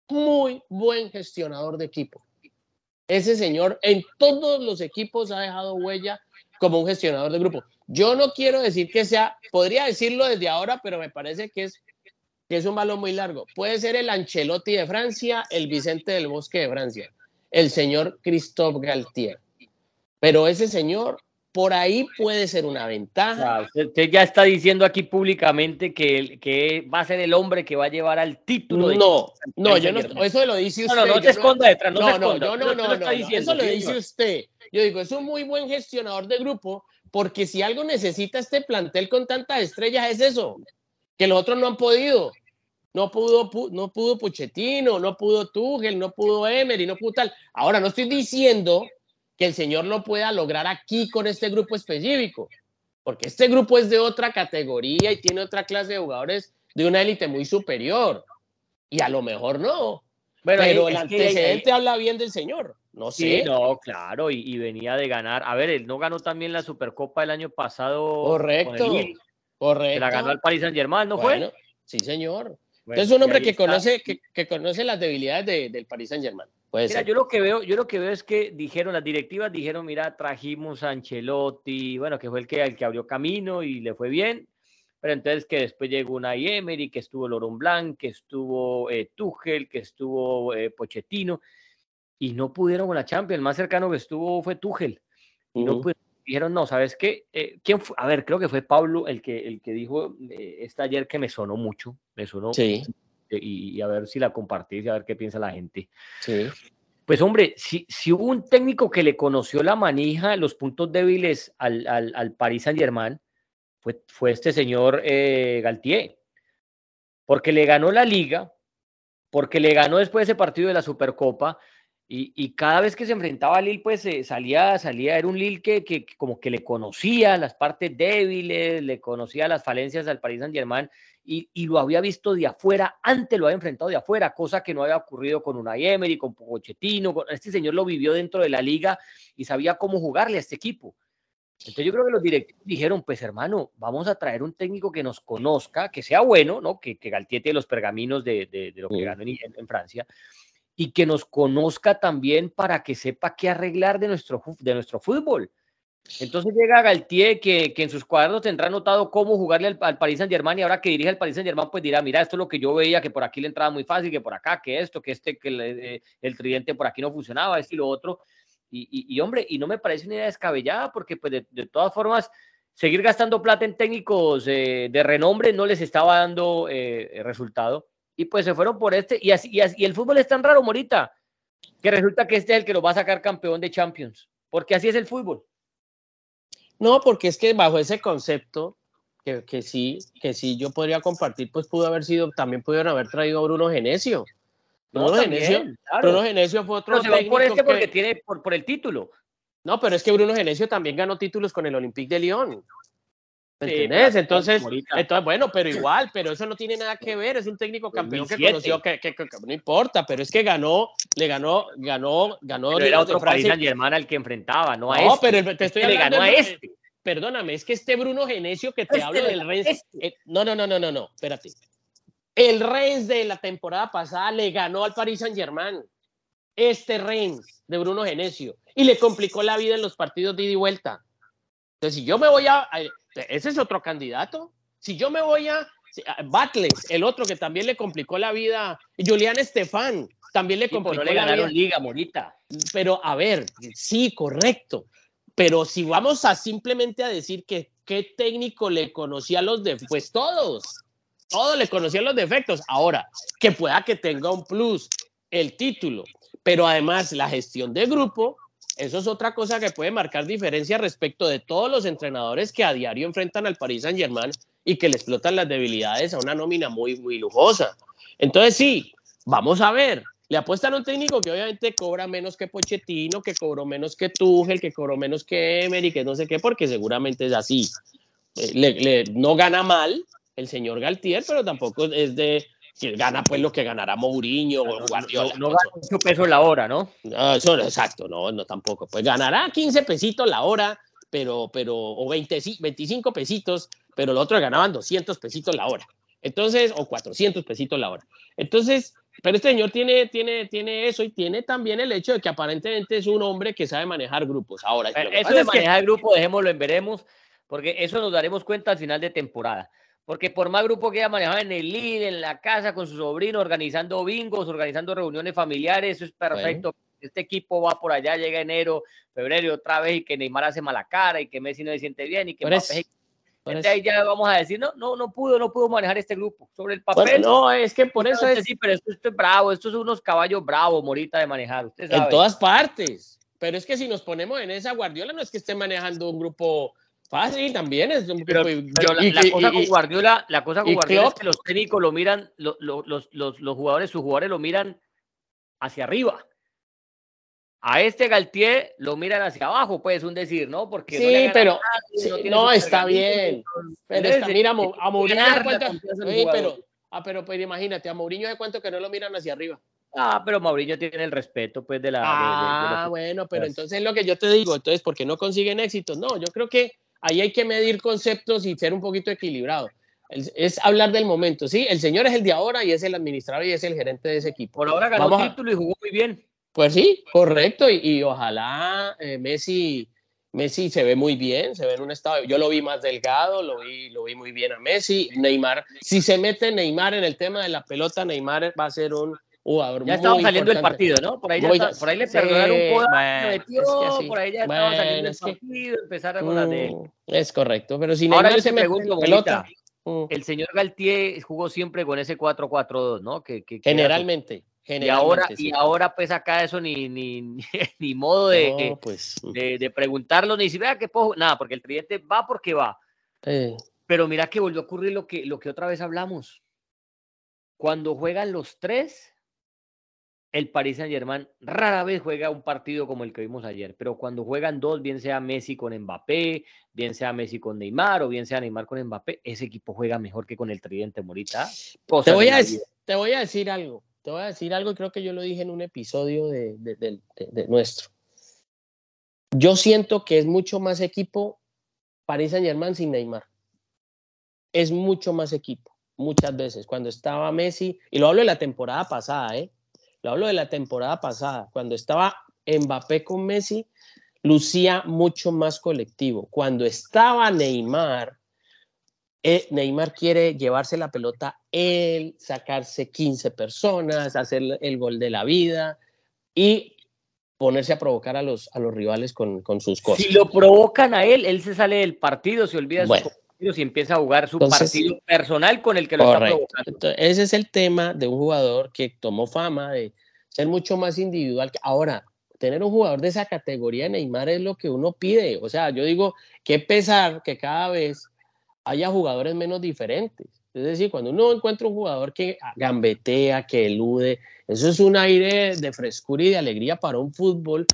muy buen gestionador de equipo. Ese señor en todos los equipos ha dejado huella como un gestionador de grupo. Yo no quiero decir que sea, podría decirlo desde ahora, pero me parece que es, que es un balón muy largo. Puede ser el Ancelotti de Francia, el Vicente del Bosque de Francia, el señor Christophe Galtier. Pero ese señor por ahí puede ser una ventaja. usted, ya está diciendo aquí públicamente que, que va a ser el hombre que va a llevar al título. No, no, yo no, eso lo dice usted. No, no, no te esconda detrás, no, no, no, no, no, no, eso lo dice usted. Yo digo, es un muy buen gestionador de grupo, porque si algo necesita este plantel con tantas estrellas es eso, que los otros no han podido. No pudo, no pudo Puchetino, no pudo Tuchel, no pudo Emery, no pudo tal. Ahora, no estoy diciendo que el Señor lo pueda lograr aquí con este grupo específico, porque este grupo es de otra categoría y tiene otra clase de jugadores de una élite muy superior. Y a lo mejor no. pero el antecedente habla bien del Señor. No sé. Sí, no, claro, y, venía de ganar. A ver, él no ganó también la Supercopa el año pasado. Correcto. correcto. la ganó el Paris Saint Germain, ¿no fue? Sí, señor. es un hombre que conoce, que, conoce las debilidades del Paris Saint Germain mira, yo lo que veo, yo lo que veo es que dijeron, las directivas dijeron, mira, trajimos a Ancelotti, bueno, que fue el que, el que abrió camino y le fue bien, pero entonces que después llegó una Emery, que estuvo Loron Blanc, que estuvo eh, Tuchel, que estuvo eh, Pochettino, y no pudieron con la Champions, el más cercano que estuvo fue Tuchel, y no dijeron, no, ¿sabes qué? Eh, ¿Quién fue? A ver, creo que fue Pablo el que, el que dijo eh, esta ayer que me sonó mucho, me sonó sí y, a ver si la compartís y a ver qué piensa la gente. Sí. Pues hombre, si, si hubo un técnico que le conoció la manija, los puntos débiles al, al, al Paris Saint Germain, fue, fue este señor eh, Galtier, porque le ganó la liga, porque le ganó después ese partido de la Supercopa, y, y, cada vez que se enfrentaba a Lille, pues eh, salía, salía, era un Lille que, que, como que le conocía las partes débiles, le conocía las falencias al Paris Saint Germain y, lo había visto de afuera, antes lo había enfrentado de afuera, cosa que no había ocurrido con una Emery, con Pochettino, con, este señor lo vivió dentro de la liga y sabía cómo jugarle a este equipo. Entonces yo creo que los directivos dijeron, pues hermano, vamos a traer un técnico que nos conozca, que sea bueno, ¿no? Que, que Galtier los pergaminos de, de, lo que ganó en, en, Francia, y que nos conozca también para que sepa qué arreglar de nuestro, de nuestro fútbol. Entonces llega Galtier, que, que, en sus cuadernos tendrá notado cómo jugarle al, al Paris Saint Germain y ahora que dirige al Paris Saint Germain, pues dirá, mira, esto es lo que yo veía, que por aquí le entraba muy fácil, que por acá, que esto, que este, que el, eh, el tridente por aquí no funcionaba, esto y lo otro. Y, y, hombre, y no me parece una idea descabellada, porque pues de, de todas formas, seguir gastando plata en técnicos eh, de renombre no les estaba dando eh, resultado. Y pues se fueron por este, y, así, y, así, y el fútbol es tan raro, Morita, que resulta que este es el que lo va a sacar campeón de Champions, porque así es el fútbol. No, porque es que bajo ese concepto, que, que, sí, que sí yo podría compartir, pues pudo haber sido, también pudieron haber traído a Bruno Genesio. Bruno, Genesio, Bruno Genesio fue otro. No, se va por este porque tiene, por, por el título. No, pero es que Bruno Genesio también ganó títulos con el Olympique de Lyon. ¿Entendés? entonces, entonces, bueno, pero igual, pero eso no tiene nada que ver, es un técnico campeón que conoció, que, que, no importa, pero es que ganó, le ganó, ganó, ganó. Pero era otro Paris Saint Germain al que enfrentaba, no a no, este. pero te estoy le ganó a este. Perdóname, es que este Bruno Genesio que te este hablo del Rennes. Este. Eh, no, no, no, no, no, no, espérate. El Rennes de la temporada pasada le ganó al Paris Saint Germain. Este Rennes de Bruno Genesio. Y le complicó la vida en los partidos de ida y vuelta. Entonces, si yo me voy a ese es otro candidato. Si yo me voy a, Battles, el otro que también le complicó la vida, Julián Estefan, también le complicó le la vida. Liga, Morita. Pero a ver, sí, correcto. Pero si vamos a simplemente a decir que qué técnico le conocía los defectos, pues todos, todos le conocían los defectos. Ahora, que pueda que tenga un plus el título, pero además la gestión de grupo, eso es otra cosa que puede marcar diferencia respecto de todos los entrenadores que a diario enfrentan al Paris Saint Germain y que le explotan las debilidades a una nómina muy, muy lujosa. Entonces sí, vamos a ver. Le apuestan a un técnico que obviamente cobra menos que Pochettino, que cobró menos que Tuchel, que cobró menos que Emery, que no sé qué, porque seguramente es así. Eh, no gana mal el señor Galtier, pero tampoco es de que gana pues lo que ganará Mourinho o Guardiola. No, gana mucho peso la hora, ¿no? No, eso, exacto, no, no tampoco. Pues ganará 15 pesitos la hora, pero, pero, o 20, 25 pesitos, pero los otros ganaban 200 pesitos la hora. Entonces, o 400 pesitos la hora. Entonces, pero este señor tiene, tiene, tiene eso y tiene también el hecho de que aparentemente es un hombre que sabe manejar grupos. Ahora, eso de manejar grupos, dejémoslo en veremos, porque eso nos daremos cuenta al final de temporada. Porque por más grupo que haya manejado en el líder, en la casa, con su sobrino, organizando bingos, organizando reuniones familiares, eso es perfecto. Este equipo va por allá, llega enero, febrero otra vez y que Neymar hace mala cara y que Messi no se siente bien y que Entonces ahí ya vamos a decir, no, no, no pudo, no pudo manejar este grupo. Sobre el papel. no, es que por eso es. Sí, pero esto, es bravo, estos son unos caballos bravos, Morita, de manejar. Usted sabe. En todas partes. Pero es que si nos ponemos en esa Guardiola, no es que esté manejando un grupo Fácil también es un pero, la, cosa con Guardiola, la cosa con Guardiola es que los técnicos lo miran, los, los, los, jugadores, sus jugadores lo miran hacia arriba. A este Galtier lo miran hacia abajo, pues un decir, ¿no? Porque sí, pero no, está bien. Pero está, mira, a Mourinho de cuánto, pero, ah, pero pues imagínate, a Mourinho de cuánto que no lo miran hacia arriba. Ah, pero Mourinho tiene el respeto, pues, de la. Ah, bueno, pero entonces lo que yo te digo, entonces, ¿por qué no consiguen éxito? No, yo creo que ahí hay que medir conceptos y ser un poquito equilibrado. Es hablar del momento, ¿sí? El señor es el de ahora y es el administrador y es el gerente de ese equipo. Por ahora ganó el título y jugó muy bien. Pues sí, correcto. Y, ojalá eh, Messi, Messi se ve muy bien, se ve en un estado. Yo lo vi más delgado, lo vi, lo vi muy bien a Messi. Neymar, si se mete Neymar en el tema de la pelota, Neymar va a ser un, ya estaba saliendo el partido, ¿no? Por ahí, ya por ahí le perdonaron un poco, metió, por ahí ya estaba saliendo el partido, empezar con la de... Mm, es correcto, pero si Ahora yo te pregunto, pelota, mm. el señor Galtier jugó siempre con ese 4-4-2, ¿no? Que, que generalmente. Y ahora, y ahora, pues acá eso ni, ni, ni, modo de, pues, mm. de, de, preguntarlo, ni si vea que puedo, nada, porque el tridente va porque va. Pero mira que volvió a ocurrir lo que, lo que otra vez hablamos. Cuando juegan los tres, el Paris Saint Germain rara vez juega un partido como el que vimos ayer, pero cuando juegan dos, bien sea Messi con Mbappé, bien sea Messi con Neymar o bien sea Neymar con Mbappé, ese equipo juega mejor que con el Tridente Morita. Te voy, a, te voy a decir algo, te voy a decir algo y creo que yo lo dije en un episodio de, de nuestro. Yo siento que es mucho más equipo Paris Saint Germain sin Neymar. Es mucho más equipo, muchas veces. Cuando estaba Messi, y lo hablo de la temporada pasada, ¿eh? Lo hablo de la temporada pasada, cuando estaba Mbappé con Messi, lucía mucho más colectivo. Cuando estaba Neymar, eh, Neymar quiere llevarse la pelota él, sacarse 15 personas, hacer el gol de la vida y ponerse a provocar a los, a los rivales con, sus cosas. Si lo provocan a él, él se sale del partido, se olvida de y empieza a jugar su partido personal con el que lo está provocando. ese es el tema de un jugador que tomó fama de ser mucho más individual. Ahora, tener un jugador de esa categoría Neymar es lo que uno pide. O sea, yo digo, qué pesar que cada vez haya jugadores menos diferentes. Es decir, cuando uno encuentra un jugador que gambetea, que elude, eso es un aire de frescura y de alegría para un fútbol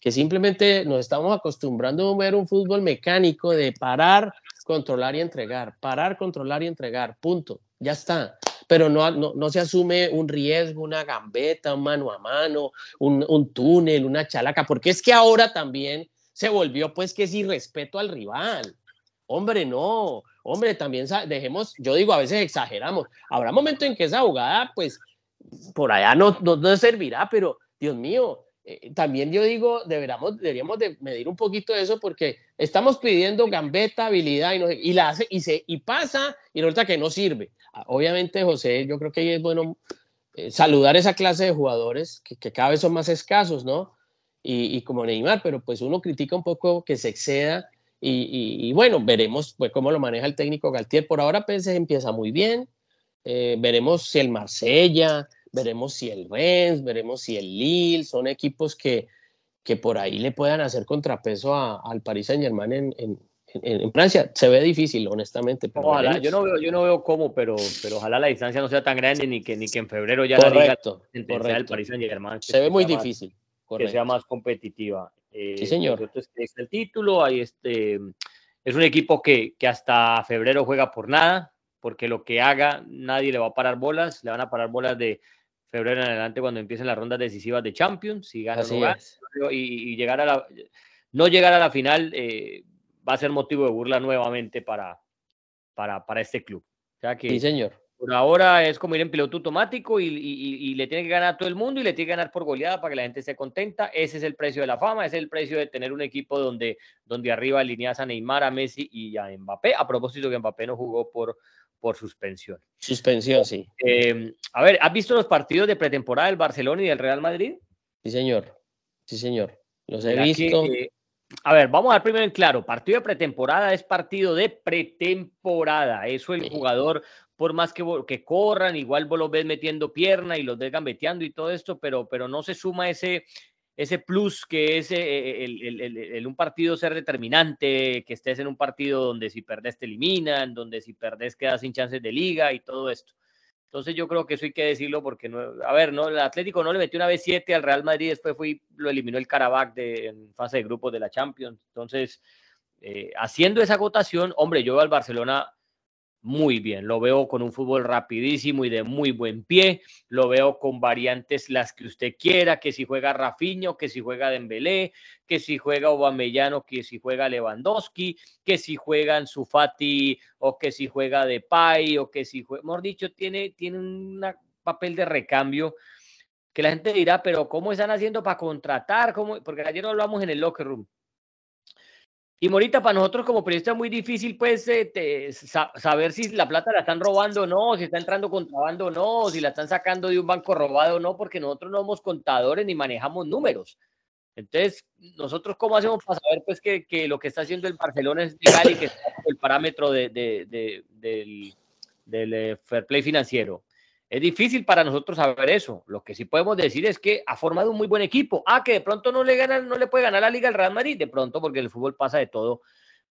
que simplemente nos estamos acostumbrando a ver un fútbol mecánico de parar, controlar y entregar, parar, controlar y entregar, punto, ya está. Pero no, no, se asume un riesgo, una gambeta, un mano a mano, un, un túnel, una chalaca, porque es que ahora también se volvió pues que es irrespeto al rival. Hombre, no, hombre, también dejemos, yo digo, a veces exageramos. Habrá momento en que esa jugada, pues, por allá no, no, servirá, pero Dios mío, eh, también yo digo, deberíamos, deberíamos de medir un poquito eso porque estamos pidiendo gambeta, habilidad y, no, y, la hace, y, se, y pasa y resulta que no sirve. Ah, obviamente, José, yo creo que es bueno eh, saludar esa clase de jugadores que, que, cada vez son más escasos, ¿no? y, como Neymar, pero pues uno critica un poco que se exceda y, bueno, veremos pues, cómo lo maneja el técnico Galtier. Por ahora PSG empieza muy bien, eh, veremos si el Marsella, veremos si el Rennes, veremos si el Lille, son equipos que, que por ahí le puedan hacer contrapeso al Paris Saint Germain en, en, en, Francia. Se ve difícil, honestamente. ojalá, yo no, veo, yo no veo cómo, pero, pero ojalá la distancia no sea tan grande ni que, ni que en febrero ya correcto, la liga el Paris Saint Germain. Se ve muy difícil que sea más competitiva. Eh, sí, señor. Entonces, está el título, ahí este, es un equipo que, que hasta febrero juega por nada, porque lo que haga nadie le va a parar bolas, le van a parar bolas de febrero en adelante cuando empiecen las rondas decisivas de Champions, y, y, llegar a la, no llegar a la final eh, va a ser motivo de burla nuevamente para, para, para este club. O sea que, sí, señor. Por ahora es como ir en piloto automático y, le tiene que ganar a todo el mundo y le tiene que ganar por goleada para que la gente esté contenta. Ese es el precio de la fama, ese es el precio de tener un equipo donde, donde arriba alineas a Neymar, a Messi y a Mbappé. A propósito que Mbappé no jugó por, por suspensión. Suspensión, sí. Eh, a ver, ¿has visto los partidos de pretemporada del Barcelona y del Real Madrid? Sí, señor. Sí, señor. Los he visto. Eh, a ver, vamos a ver primero en claro. Partido de pretemporada es partido de pretemporada. Eso el jugador por más que, que corran, igual vos los ves metiendo pierna y los ves gambeteando y todo esto, pero, pero no se suma ese, ese plus que es eh, el, un partido ser determinante, que estés en un partido donde si perdés te eliminan, donde si perdés quedas sin chances de liga y todo esto. Entonces yo creo que eso hay que decirlo porque, no, a ver, no, el Atlético no le metió una vez 7 al Real Madrid, después fue lo eliminó el Karabakh de, en fase de grupos de la Champions. Entonces, eh, haciendo esa acotación, hombre, yo veo al Barcelona muy bien. Lo veo con un fútbol rapidísimo y de muy buen pie. Lo veo con variantes las que usted quiera, que si juega Rafinho, que si juega Dembélé, que si juega Aubameyano, que si juega Lewandowski, que si juega Sufati o que si juega Depay o que si juega, mejor dicho, tiene tiene un papel de recambio que la gente dirá, pero ¿cómo están haciendo para contratar? ¿Cómo? Porque ayer lo hablamos en el locker room. Y Morita, para nosotros como periodistas es muy difícil pues eh, saber si la plata la están robando o no, si está entrando contrabando o no, si la están sacando de un banco robado o no, porque nosotros no somos contadores ni manejamos números. Entonces, nosotros cómo hacemos para saber pues que, lo que está haciendo el Barcelona es legal y que está el parámetro de, de, del, del eh, fair play financiero. Es difícil para nosotros saber eso. Lo que sí podemos decir es que ha formado un muy buen equipo. Ah, que de pronto no le gana, no le puede ganar la Liga al Real Madrid, de pronto, porque el fútbol pasa de todo.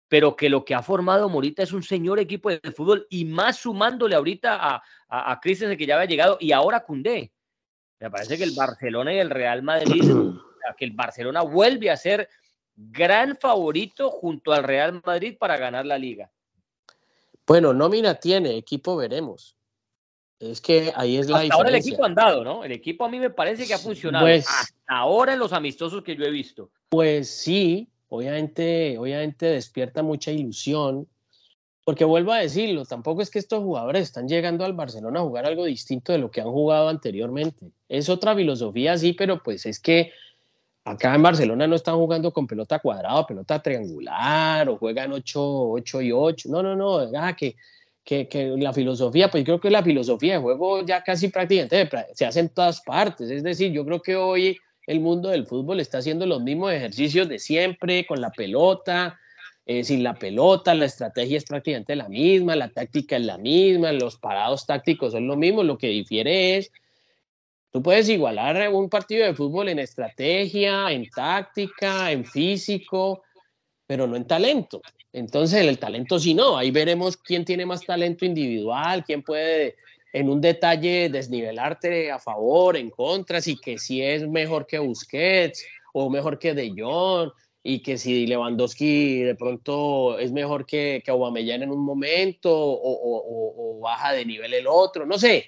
Pero que lo que ha formado Morita es un señor equipo de fútbol y más sumándole ahorita a, a, a Christensen que ya había llegado y ahora Cundé. Me parece que el Barcelona y el Real Madrid, que el Barcelona vuelve a ser gran favorito junto al Real Madrid para ganar la liga. Bueno, nómina tiene, equipo veremos. Es que ahí es la Hasta ahora el equipo ha andado, ¿no? El equipo a mí me parece que ha funcionado. Pues Hasta ahora en los amistosos que yo he visto. Pues sí, obviamente, obviamente despierta mucha ilusión. Porque vuelvo a decirlo, tampoco es que estos jugadores están llegando al Barcelona a jugar algo distinto de lo que han jugado anteriormente. Es otra filosofía, sí, pero pues es que acá en Barcelona no están jugando con pelota cuadrada, pelota triangular, o juegan 8, 8 y 8. No, no, no, ah, que que, la filosofía, pues creo que la filosofía de juego ya casi prácticamente se hace en todas partes. Es decir, yo creo que hoy el mundo del fútbol está haciendo los mismos ejercicios de siempre, con la pelota, eh, sin la pelota, la estrategia es prácticamente la misma, la táctica es la misma, los parados tácticos son lo mismo, lo que difiere es, tú puedes igualar un partido de fútbol en estrategia, en táctica, en físico, pero no en talento. Entonces, el talento sí no, ahí veremos quién tiene más talento individual, quién puede en un detalle desnivelarte a favor, en contra, si que si es mejor que Busquets o mejor que De Jong, y que si Lewandowski de pronto es mejor que, que Aubameyang en un momento o, baja de nivel el otro, no sé.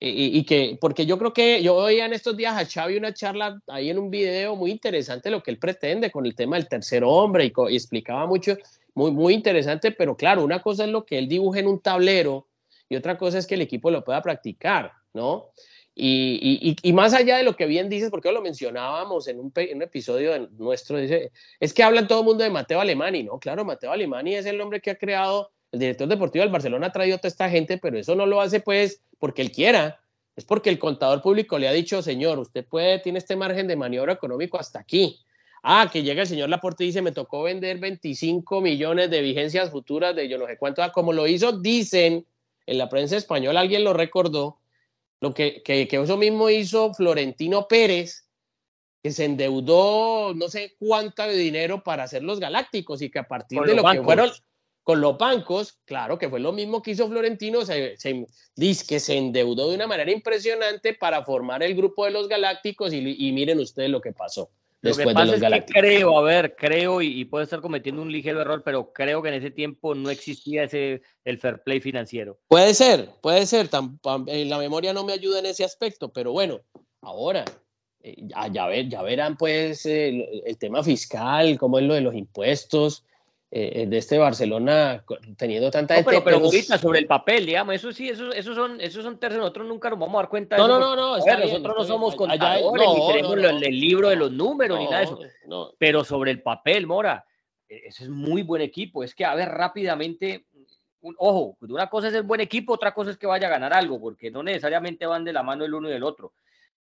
Y, que, porque yo creo que yo oía en estos días a Xavi una charla ahí en un video muy interesante lo que él pretende con el tema del tercer hombre y, y explicaba mucho, muy, muy interesante, pero claro, una cosa es lo que él dibuja en un tablero y otra cosa es que el equipo lo pueda practicar, ¿no? Y, y, más allá de lo que bien dices, porque lo mencionábamos en un, un, episodio nuestro, dice, es que hablan todo el mundo de Mateo Alemani, ¿no? Claro, Mateo Alemani es el hombre que ha creado, el director deportivo del Barcelona ha traído a toda esta gente, pero eso no lo hace pues porque él quiera, es porque el contador público le ha dicho, señor, usted puede, tiene este margen de maniobra económico hasta aquí. Ah, que llega el señor Laporte y dice, me tocó vender 25 millones de vigencias futuras de yo no sé cuánto, ah, como lo hizo, dicen en la prensa española, alguien lo recordó, lo que, que, eso mismo hizo Florentino Pérez, que se endeudó no sé cuánto de dinero para hacer los galácticos y que a partir de lo que fueron con los bancos, claro que fue lo mismo que hizo Florentino, se, dice que se endeudó de una manera impresionante para formar el grupo de los galácticos y, y miren ustedes lo que pasó. Lo que pasa es que creo, a ver, creo y, puede estar cometiendo un ligero error, pero creo que en ese tiempo no existía ese el fair play financiero. Puede ser, puede ser. en la memoria no me ayuda en ese aspecto, pero bueno, ahora eh, ya, ver, ya verán pues el, el, tema fiscal, cómo es lo de los impuestos. Eh, de este Barcelona teniendo tanta no, pero, pero, sobre el papel, digamos, eso sí, esos, esos son, esos son terceros, nosotros nunca nos vamos a dar cuenta de no, eso. No, no, no, nosotros no somos contadores, ni tenemos el, libro de los números, ni nada de eso. Pero sobre el papel, Mora, e, ese es muy buen equipo. Es que, a ver, rápidamente, un, ojo, una cosa es el buen equipo, otra cosa es que vaya a ganar algo, porque no necesariamente van de la mano el uno y el otro.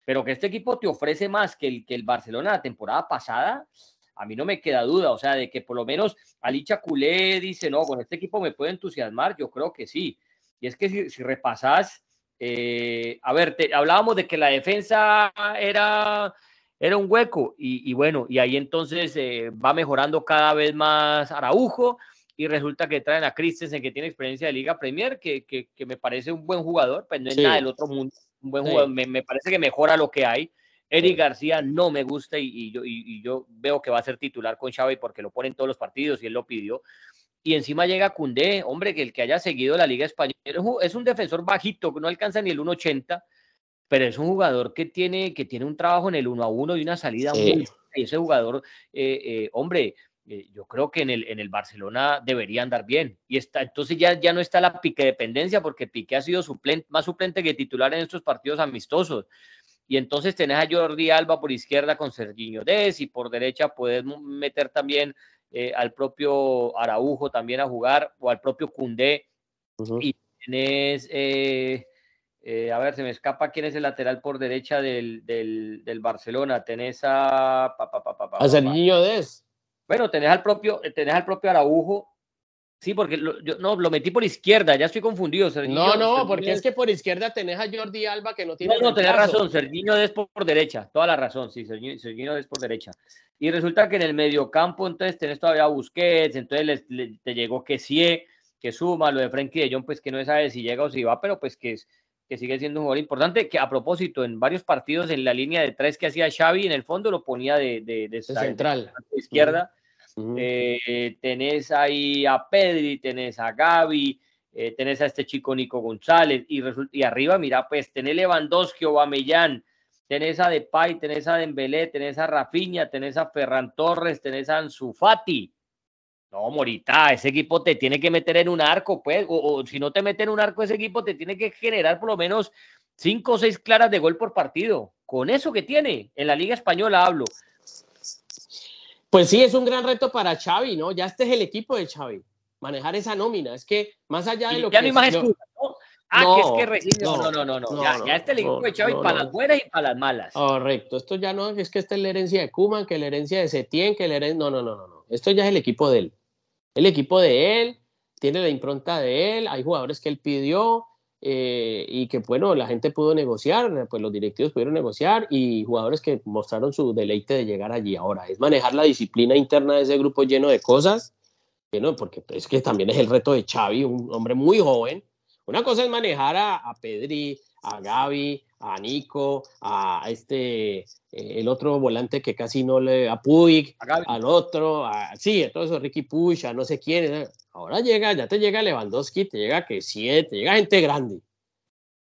Pero que este equipo te ofrece más que el, que el Barcelona la temporada pasada, a mí no me queda duda, o sea, de que por lo menos Alicha Culé dice, no, con este equipo me puede entusiasmar, yo creo que sí. Y es que si, si repasás, eh, a ver, te, hablábamos de que la defensa era, era un hueco y, bueno, y ahí entonces eh, va mejorando cada vez más Araujo y resulta que traen a Christensen que tiene experiencia de Liga Premier, que, que, me parece un buen jugador, pero pues no es nada del otro mundo, un buen jugador, me, me, parece que mejora lo que hay. Eric García no me gusta y, yo, y, yo, veo que va a ser titular con Xavi porque lo pone en todos los partidos y él lo pidió. Y encima llega Cundé, hombre, que el que haya seguido la Liga Española es un defensor bajito, que no alcanza ni el 1.80, pero es un jugador que tiene, que tiene un trabajo en el 1 a 1 y una salida muy. Y ese jugador, eh, eh, hombre, eh, yo creo que en el, en el Barcelona debería andar bien. Y está, entonces ya, ya no está la pique dependencia, porque Piqué ha sido suplente, más suplente que titular en estos partidos amistosos y entonces tenés a Jordi Alba por izquierda con Serginho Dez y por derecha puedes meter también eh, al propio Araujo también a jugar o al propio Cundé y tenés eh, eh, a ver se me escapa quién es el lateral por derecha del, del, Barcelona. Tenés a a Serginho Dez. Bueno tenés al propio tenés al propio Araujo Sí, porque yo no, lo metí por izquierda, ya estoy confundido. no, no, porque es que por izquierda tenés a Jordi Alba que no tiene. No, no, tenés razón, Serginho es por, derecha, toda la razón, sí, Serginho, es por derecha. Y resulta que en el mediocampo, entonces tenés todavía a Busquets, entonces te llegó que sí, que suma, lo de Frenkie de Jong, pues que no sabe si llega o si va, pero pues que, es, que sigue siendo un jugador importante, que a propósito, en varios partidos en la línea de tres que hacía Xavi, en el fondo lo ponía de, de, central. izquierda. Eh, tenés ahí a Pedri, tenés a Gaby, eh, tenés a este chico Nico González y, arriba, mira, pues tenés Lewandowski, Aubameyang, tenés a Depay, tenés a Dembélé, tenés a Rafinha, tenés a Ferran Torres, tenés a Ansu Fati. No, Morita, ese equipo te tiene que meter en un arco, pues, o, si no te mete en un arco, ese equipo te tiene que generar por lo menos cinco o seis claras de gol por partido. Con eso que tiene, en la Liga Española hablo. Pues sí, es un gran reto para Xavi, ¿no? Ya este es el equipo de Xavi, manejar esa nómina. Es que más allá de lo ya que... no hay más ¿no? Ah, que es que recibe... No, no, no, no. ya, ya, este es el equipo de Xavi para las buenas y para las malas. Correcto. Esto ya no es que esta es la herencia de Kuman, que la herencia de Setién, que la herencia... No, no, no, no, no. Esto ya es el equipo de él. El equipo de él, tiene la impronta de él, hay jugadores que él pidió, eh, y que bueno, la gente pudo negociar, pues los directivos pudieron negociar y jugadores que mostraron su deleite de llegar allí. Ahora, es manejar la disciplina interna de ese grupo lleno de cosas, lleno, porque es que también es el reto de Xavi, un hombre muy joven. Una cosa es manejar a, a Pedri, a Gaby, a Nico, a este, eh, el otro volante que casi no le, a Puig, al otro, a, sí, a todo eso, Ricky Puig, a no sé quién. ¿Eh? Ahora llega, ya te llega Lewandowski, te llega que siete, te llega gente grande.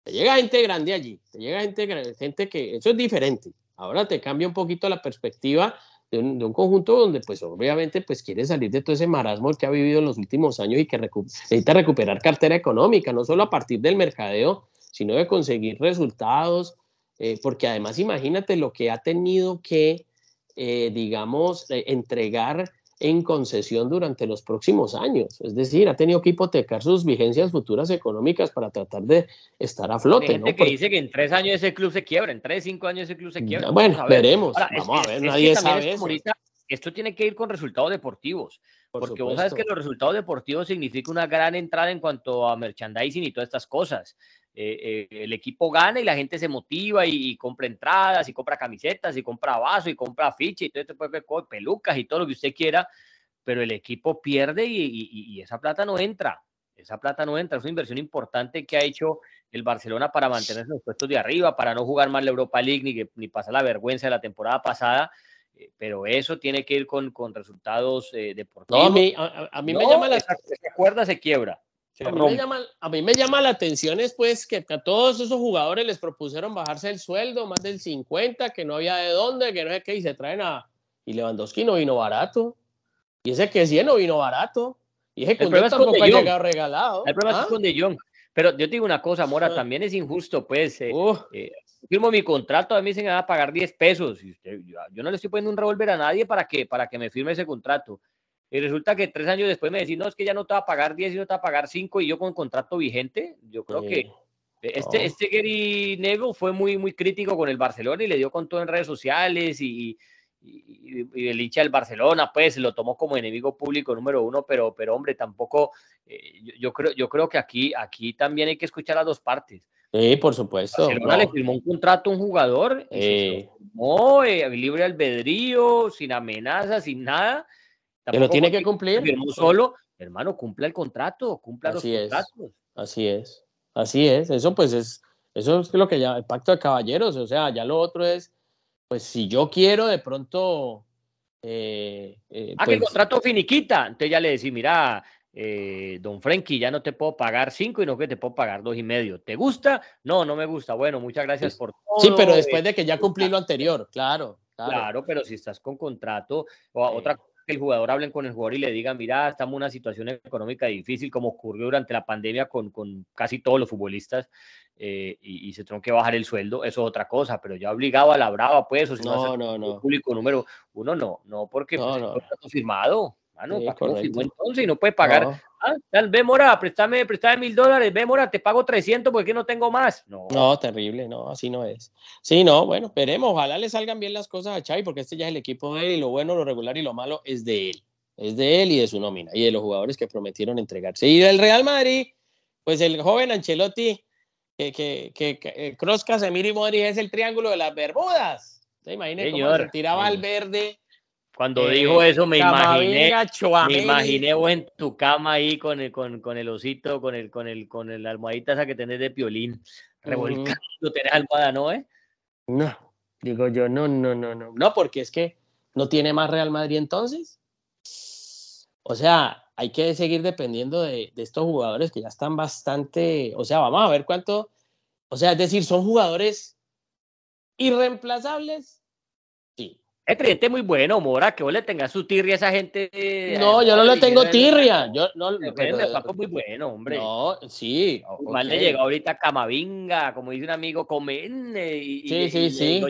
Te llega gente grande allí, te llega gente, gente que, eso es diferente. Ahora te cambia un poquito la perspectiva de un, conjunto donde pues obviamente pues quiere salir de todo ese marasmo que ha vivido en los últimos años y que necesita recuperar cartera económica, no solo a partir del mercadeo, sino de conseguir resultados, eh, porque además imagínate lo que ha tenido que, eh, digamos, eh, entregar en concesión durante los próximos años. Es decir, ha tenido que hipotecar sus vigencias futuras económicas para tratar de estar a flote. Hay gente que dice que en tres años ese club se quiebra, en tres, cinco años ese club se quiebra. Bueno, veremos. Vamos a ver, nadie sabe eso. esto tiene que ir con resultados deportivos. porque vos sabes que los resultados deportivos significan una gran entrada en cuanto a merchandising y todas estas cosas. Eh, eh, el equipo gana y la gente se motiva y, compra entradas y compra camisetas y compra vaso y compra ficha y todo este de pelucas y todo lo que usted quiera, pero el equipo pierde y, esa plata no entra. Esa plata no entra, es una inversión importante que ha hecho el Barcelona para mantenerse en los puestos de arriba, para no jugar más la Europa League ni, ni pasar la vergüenza de la temporada pasada eh, pero eso tiene que ir con, con resultados deportivos. No, a mí, a, mí me llama la... Se cuerda, se quiebra. A mí, me llama, la atención es pues que a todos esos jugadores les propusieron bajarse el sueldo más del 50, que no había de dónde, que no sé qué, y se traen a... Y Lewandowski no vino barato. Y ese que sí no vino barato. Y ese el problema tampoco ha llegado regalado. El problema es ¿Ah? con De Jong. Pero yo te digo una cosa, Mora, ah. también es injusto, pues. Eh, eh, firmo mi contrato, a mí se me va a pagar 10 pesos. Y usted, yo, no le estoy poniendo un revólver a nadie para que, para que me firme ese contrato. Y resulta que tres años después me decís, no, es que ya no te va a pagar 10 y no te va a pagar 5 y yo con contrato vigente, yo creo que este, este Gary Neville fue muy, muy crítico con el Barcelona y le dio con todo en redes sociales y, y, el hincha del Barcelona, pues lo tomó como enemigo público número uno, pero, pero hombre, tampoco, eh, yo, creo, yo creo que aquí, aquí también hay que escuchar a dos partes. Sí, por supuesto. Barcelona le firmó un contrato a un jugador, eh. no, libre albedrío, sin amenazas, sin nada pero tiene que cumplir. solo, hermano, cumpla el contrato, cumpla los contratos. Así es, así es. Eso pues es, eso es lo que ya, el pacto de caballeros, o sea, ya lo otro es, pues si yo quiero de pronto... Eh, eh, ah, que el pues contrato finiquita, entonces ya le decís, mira, eh, don Frenkie, ya no te puedo pagar cinco y no que te puedo pagar dos y medio. ¿Te gusta? No, no me gusta. Bueno, muchas gracias por todo. Sí, pero después de que ya cumplí lo anterior, claro. Claro, pero si estás con contrato, o otra que el jugador hablen con el jugador y le digan, mira, estamos en una situación económica difícil, como ocurrió durante la pandemia con, con casi todos los futbolistas, eh, y, se tuvieron que bajar el sueldo, eso es otra cosa, pero ya obligado a la brava, pues, o si no, no, no, público número uno, no, no, porque no, pues, no. firmado. Ah, no, entonces y no puede pagar. Ah, ve Mora, préstame, préstame mil dólares, ve Mora, te pago 300 porque no tengo más. No. no, terrible, no, así no es. Sí, no, bueno, veremos, ojalá le salgan bien las cosas a Xavi porque este ya es el equipo de él y lo bueno, lo regular y lo malo es de él. Es de él y de su nómina y de los jugadores que prometieron entregarse. Y del Real Madrid, pues el joven Ancelotti, que, que, que, que Cross, Casemiro y Modric es el triángulo de las Bermudas. ¿Se imagina cómo se tiraba al verde? Cuando eh, dijo eso me imaginé, me imaginé vos en tu cama ahí con el, con, con el osito, con el, con el, con el almohadita esa que tenés de piolín, revolcando, tenés almohada, ¿no, eh? No, digo yo, no, no, no, no, no, porque es que no tiene más Real Madrid entonces. O sea, hay que seguir dependiendo de, de estos jugadores que ya están bastante, o sea, vamos a ver cuánto, o sea, es decir, son jugadores irreemplazables el cliente muy bueno, Mora, que vos le tengas su tirria a esa gente. No, yo no le tengo tirria. Yo no. Pero, Paco muy bueno, hombre. No, sí. Mal le llegó ahorita Camavinga, como dice un amigo, comen. Y, sí, sí, sí.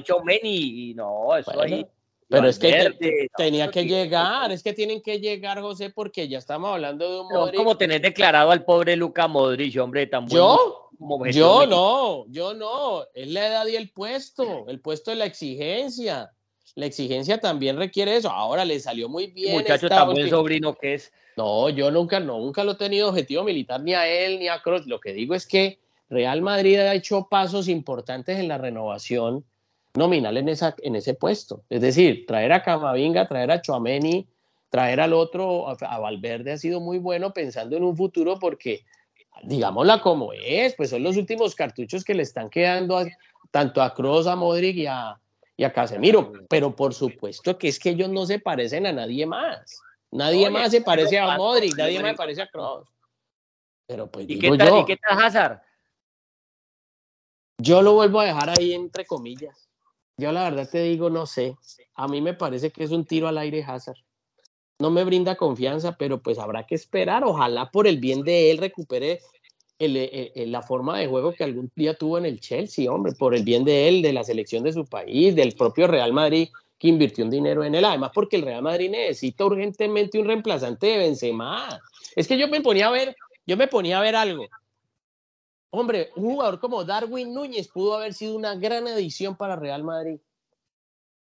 Y, y, no, eso ahí. Pero es que tenía que llegar, es que tienen que llegar, José, porque ya estamos hablando de un Modric. como tenés declarado al pobre Luca Modric, hombre, tan bueno. ¿Yo? yo no, yo no. Es la edad y el puesto, el puesto de la exigencia la exigencia también requiere eso. Ahora le salió muy bien. Muchacho tan buen sobrino que es. No, yo nunca, nunca lo he tenido objetivo militar ni a él ni a Cross. Lo que digo es que Real Madrid ha hecho pasos importantes en la renovación nominal en, esa, en ese puesto. Es decir, traer a Camavinga, traer a Chouameni, traer al otro, a Valverde, ha sido muy bueno pensando en un futuro porque, digámosla como es, pues son los últimos cartuchos que le están quedando tanto a Kroos, a Modric y a, y a Casemiro, pero por supuesto que es que ellos no se parecen a nadie más. Nadie más se parece a Modric, nadie más se parece a Kroos. Pero pues ¿Y, qué tal, ¿Y qué tal Hazard? Yo lo vuelvo a dejar ahí entre comillas. Yo la verdad te digo, no sé. A mí me parece que es un tiro al aire Hazard. No me brinda confianza, pero pues habrá que esperar. Ojalá por el bien de él recupere la forma de juego que algún día tuvo en el Chelsea, hombre, por el bien de él, de la selección de su país, del propio Real Madrid que invirtió un dinero en él, además porque el Real Madrid necesita urgentemente un reemplazante de Benzema. Es que yo me ponía a ver, yo me ponía a ver algo. Hombre, un jugador como Darwin Núñez pudo haber sido una gran edición para Real Madrid.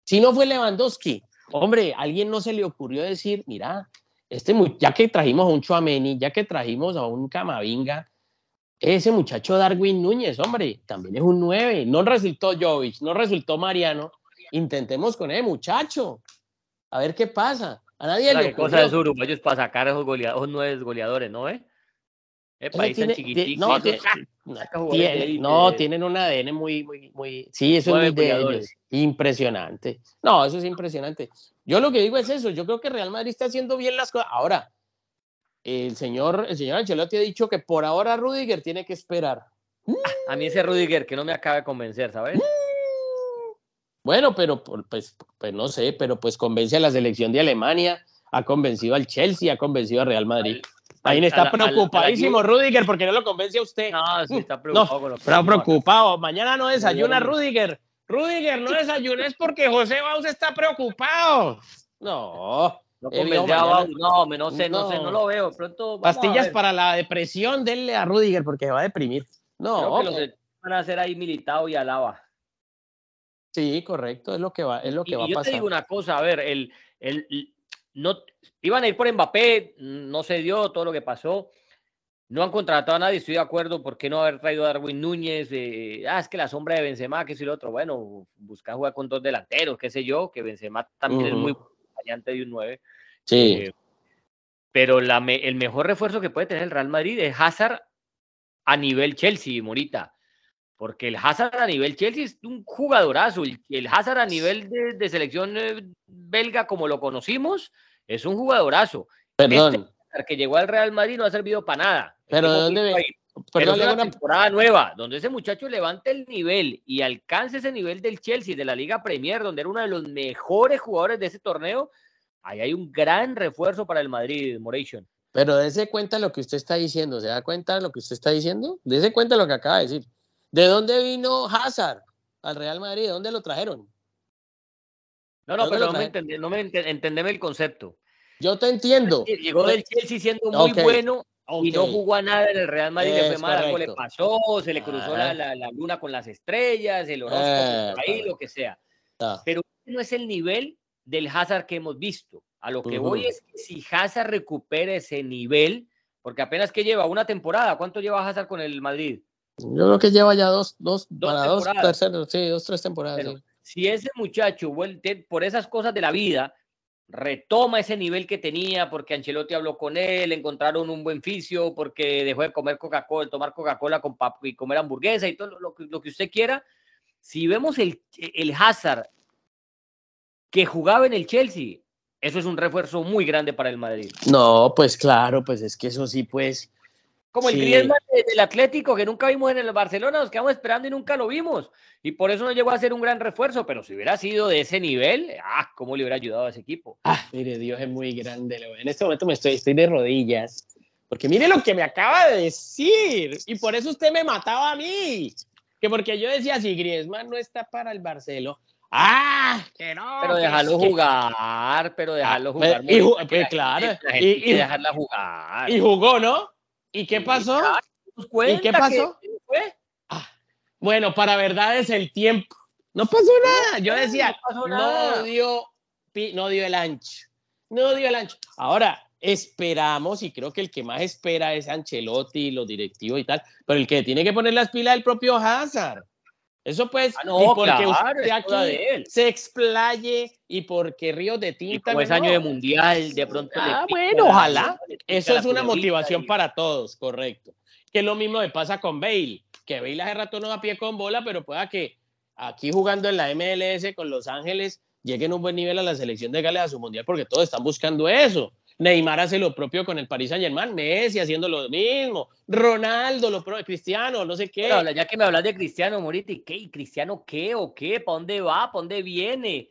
Si no fue Lewandowski, hombre, alguien no se le ocurrió decir, mira, este, ya que trajimos a un Chuameni, ya que trajimos a un Camavinga, ese muchacho Darwin Núñez, hombre, también es un 9. No resultó Jovic, no resultó Mariano. Intentemos con ese muchacho. A ver qué pasa. A nadie le cosa de uruguayos para sacar a esos, goleadores, nueve goleadores, ¿no? Eh? país no, no, tienen un ADN muy, muy, muy. Sí, eso es muy impresionante. No, eso es impresionante. Yo lo que digo es eso. Yo creo que Real Madrid está haciendo bien las cosas. Ahora, el señor, el señor Ancelotti ha dicho que por ahora Rudiger tiene que esperar. A mí ese Rudiger que no me acaba de convencer, ¿sabes? Bueno, pero pues, pues no sé, pero pues convence a la selección de Alemania, ha convencido al Chelsea, ha convencido al Real Madrid. Ahí está preocupadísimo Rudiger porque no lo convence a usted. No, sí, está preocupado con Está preocupado. Mañana no desayuna Rudiger. Rudiger, no desayunes porque José Baus está preocupado. No. No no, no sé, no, sé, no lo veo. Pronto Pastillas para la depresión, denle a Rudiger porque se va a deprimir. No, van a hacer ahí militado y alaba. Sí, correcto, es lo que va, es lo que va a pasar. Yo te digo una cosa, a ver, el, el, no, iban a ir por Mbappé, no se dio todo lo que pasó. No han contratado a nadie, estoy de acuerdo. ¿Por qué no haber traído a Darwin Núñez? ah, es que la sombra de Benzema, que es el otro. Bueno, buscar jugar con dos delanteros, qué sé yo, que Benzema también es muy variante de un 9. Sí. Eh, pero la el mejor refuerzo que puede tener el Real Madrid es Hazard a nivel Chelsea, Morita. Porque el Hazard a nivel Chelsea es un jugadorazo. El Hazard a nivel de, selección eh, belga, como lo conocimos, es un jugadorazo. Perdón. Este que llegó al Real Madrid no ha servido para nada. Pero ¿de dónde Pero es una temporada nueva, donde ese muchacho levante el nivel y alcance ese nivel del Chelsea, de la Liga Premier, donde era uno de los mejores jugadores de ese torneo, ahí hay un gran refuerzo para el Madrid, Moration. Pero dése cuenta lo que usted está diciendo, ¿se da cuenta de lo que usted está diciendo? Dese cuenta lo que acaba de decir. ¿De dónde vino Hazard al Real Madrid? ¿De dónde lo trajeron? No, no, pero no me, entendé, no me entendeme el concepto. Yo te entiendo. Llegó del Chelsea siendo muy bueno y no jugó a nada en el Real Madrid. le fue mal, algo le pasó, se le cruzó la, la, luna con las estrellas, el horóscopo, ahí, lo que sea. Pero no es el nivel del Hazard que hemos visto. A lo que voy es que si Hazard recupera ese nivel, porque apenas que lleva una temporada, ¿cuánto lleva Hazard con el Madrid? Yo creo que lleva ya dos, dos, para dos, terceros, sí, dos, tres temporadas. Si ese muchacho por esas cosas de la vida, retoma ese nivel que tenía porque Ancelotti habló con él, encontraron un buen fisio, porque dejó de comer Coca-Cola, tomar Coca-Cola con y comer hamburguesa y todo lo, lo, que usted quiera. Si vemos el, el Hazard que jugaba en el Chelsea, eso es un refuerzo muy grande para el Madrid. No, pues claro, pues es que eso sí, pues. Como el Griezmann del Atlético, que nunca vimos en el Barcelona, nos quedamos esperando y nunca lo vimos. Y por eso no llegó a ser un gran refuerzo, pero si hubiera sido de ese nivel, ah, cómo le hubiera ayudado a ese equipo. Ah, mire, Dios es muy grande. En este momento me estoy, estoy de rodillas. Porque mire lo que me acaba de decir. Y por eso usted me mataba a mí. Que porque yo decía, si Griezmann no está para el Barcelona, ¡Ah! Que no. Pero déjalo jugar, pero déjalo jugar. y, pues, claro. Y, dejarla jugar. Y jugó, ¿no? ¿Y qué pasó? ¿Y qué pasó? Ah, bueno, para verdad es el tiempo. No pasó nada. Yo decía, no, dio, no dio el ancho. No dio el ancho. Ahora, esperamos, y creo que el que más espera es Ancelotti, los directivos y tal, pero el que tiene que poner las pilas es el propio Hazard. Eso pues, ah, y porque usted aquí se explaye y porque Ríos de Tinta. Y es año de mundial, de pronto. Ah, bueno, ojalá. Eso es una motivación para todos, correcto. Que lo mismo me pasa con Bale, que Bale hace rato no da pie con bola, pero pueda que aquí jugando en la MLS con Los Ángeles, lleguen a un buen nivel a la selección de Gales a su mundial, porque todos están buscando eso. Neymar hace lo propio con el Paris Saint Germain, Messi haciendo lo mismo, Ronaldo, lo propio, Cristiano, no sé qué. ya que me hablas de Cristiano, Moriti, ¿qué? ¿Y Cristiano qué o qué? ¿Para dónde va? ¿Para dónde viene?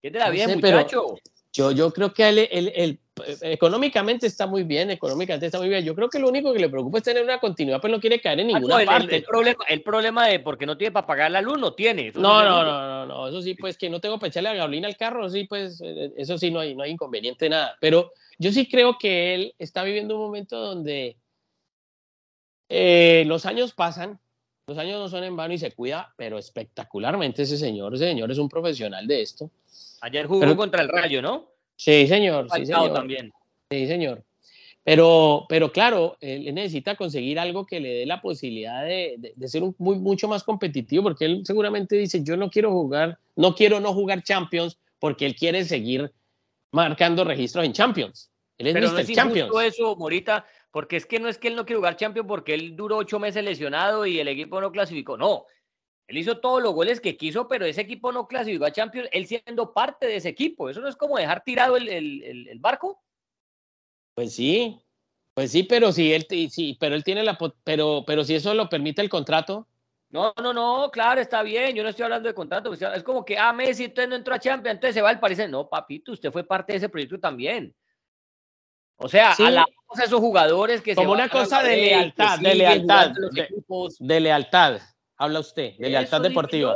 ¿Qué te la vida, muchacho? Yo, yo creo que él, el económicamente está muy bien, económicamente está muy bien. Yo creo que lo único que le preocupa es tener una continuidad, pues no quiere caer en ah, ninguna parte. El, problema, el problema de porque no tiene para pagar la luz, no tiene. no, no, no, no, eso sí, pues que no tengo para echarle la gasolina al carro, sí, pues eh, eso sí, no hay, no hay inconveniente nada. Pero yo sí creo que él está viviendo un momento donde eh, los años pasan, los años no son en vano y se cuida, pero espectacularmente ese señor, ese señor es un profesional de esto. Ayer jugó contra el Rayo, ¿no? Sí, señor. Sí, señor. también. Sí, señor. Pero, pero claro, él necesita conseguir algo que le dé la posibilidad de, de, ser un, muy, mucho más competitivo, porque él seguramente dice, yo no quiero jugar, no quiero no jugar Champions, porque él quiere seguir marcando registros en Champions. Él es pero no es Champions. eso, Morita, porque es que no es que él no quiere jugar Champions porque él duró ocho meses lesionado y el equipo no clasificó. No, él hizo todos los goles que quiso, pero ese equipo no clasificó a Champions, él siendo parte de ese equipo. ¿Eso no es como dejar tirado el, barco? Pues sí, pues sí, pero si él, sí, pero él tiene la, pero, pero si eso lo permite el contrato. No, no, no, claro, está bien. Yo no estoy hablando de contrato. Es como que, ah, Messi, usted no entró a Champions, entonces se va al París. No, papito, usted fue parte de ese proyecto también. O sea, a la a esos jugadores que como una cosa de lealtad, de lealtad, de lealtad habla usted, de lealtad deportiva.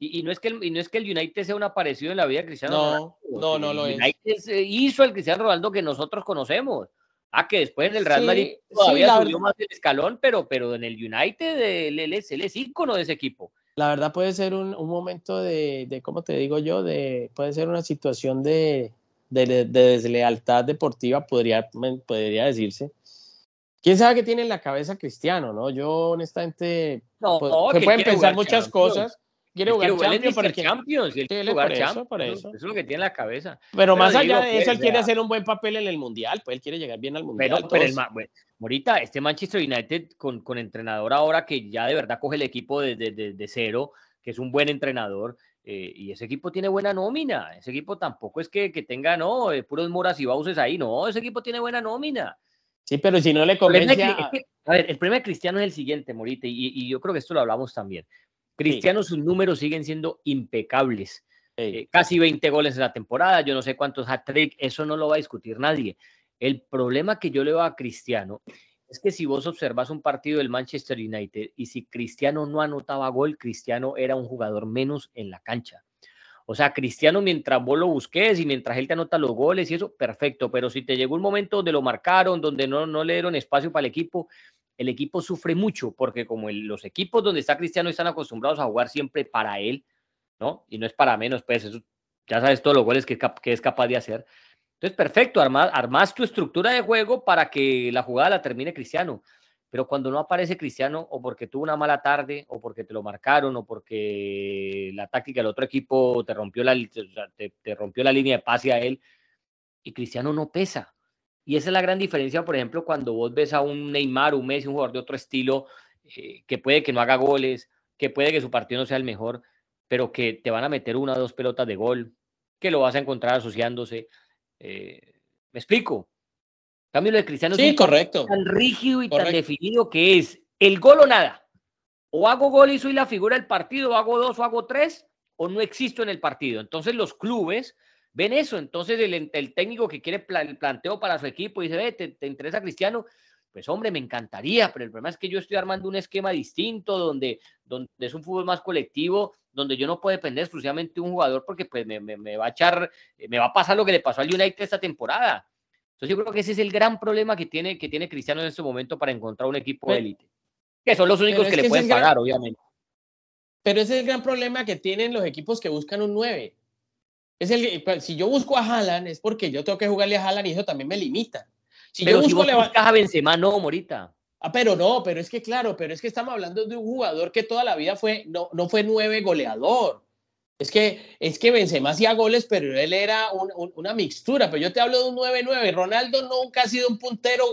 Y, no es que el, y no es que el United sea un aparecido en la vida cristiana. No, no, no lo es. United hizo el Cristiano Ronaldo que nosotros conocemos. Ah, que después en el Real Madrid todavía subió más el escalón, pero, pero en el United él, es, él, es, ícono de ese equipo. La verdad puede ser un, un momento de, de, ¿cómo te digo yo? De, puede ser una situación de, de, de deslealtad deportiva, podría, podría decirse quién sabe qué tiene en la cabeza Cristiano, ¿no? Yo honestamente no, pues, pueden pensar muchas cosas. Quiere jugar, Champions, porque... Champions, él quiere jugar Champions, por eso. Eso es lo que tiene en la cabeza. Pero, más allá de eso, él quiere hacer un buen papel en el Mundial, pues él quiere llegar bien al Mundial. Pero, el, bueno, ahorita este Manchester United con, con entrenador ahora que ya de verdad coge el equipo desde de, de, cero, que es un buen entrenador, eh, y ese equipo tiene buena nómina. Ese equipo tampoco es que, que tenga, no, eh, puros moras y bauses ahí, no, ese equipo tiene buena nómina. Sí, pero si no le convence a... ver, el problema de Cristiano es el siguiente, Morita, y, yo creo que esto lo hablamos también. Cristiano, sus números siguen siendo impecables. Eh, casi 20 goles en la temporada, yo no sé cuántos hat-trick, eso no lo va a discutir nadie. El problema que yo le veo a Cristiano es que si vos observas un partido del Manchester United y si Cristiano no anotaba gol, Cristiano era un jugador menos en la cancha. O sea, Cristiano, mientras vos lo busques y mientras él te anota los goles y eso, perfecto. Pero si te llegó un momento donde lo marcaron, donde no, no le dieron espacio para el equipo, el equipo sufre mucho porque como los equipos donde está Cristiano están acostumbrados a jugar siempre para él, ¿no? Y no es para menos, pues eso, ya sabes todos los goles que, que es capaz de hacer. Entonces, perfecto, armas tu estructura de juego para que la jugada la termine Cristiano pero cuando no aparece Cristiano o porque tuvo una mala tarde o porque te lo marcaron o porque la táctica del otro equipo te rompió la, te, rompió la línea de pase a él y Cristiano no pesa. Y esa es la gran diferencia, por ejemplo, cuando vos ves a un Neymar, un Messi, un jugador de otro estilo, eh, que puede que no haga goles, que puede que su partido no sea el mejor, pero que te van a meter una o dos pelotas de gol, que lo vas a encontrar asociándose. Eh, ¿Me explico? Cambio, lo de Cristiano es correcto. tan rígido y tan definido que es el gol o nada. O hago gol y soy la figura del partido, o hago dos o hago tres, o no existo en el partido. Entonces los clubes ven eso. Entonces el, técnico que quiere el planteo para su equipo dice, ve, ¿te, interesa Cristiano? Pues hombre, me encantaría, pero el problema es que yo estoy armando un esquema distinto donde, donde es un fútbol más colectivo, donde yo no puedo depender exclusivamente de un jugador porque pues me, me va a echar, me va a pasar lo que le pasó al United esta temporada entonces yo creo que ese es el gran problema que tiene, que tiene Cristiano en este momento para encontrar un equipo de élite. Que son los únicos que, le pueden pagar, obviamente. Pero ese es el gran problema que tienen los equipos que buscan un 9. Es el, pues, si yo busco a Haaland es porque yo tengo que jugarle a Haaland y eso también me limita. Si pero yo busco si vos a Benzema, no, Morita. Ah, pero no, pero es que claro, pero es que estamos hablando de un jugador que toda la vida fue, no, no fue nueve goleador. Es que, es que Benzema hacía goles, pero él era una mixtura. Pero yo te hablo de un 9-9. Ronaldo nunca ha sido un puntero,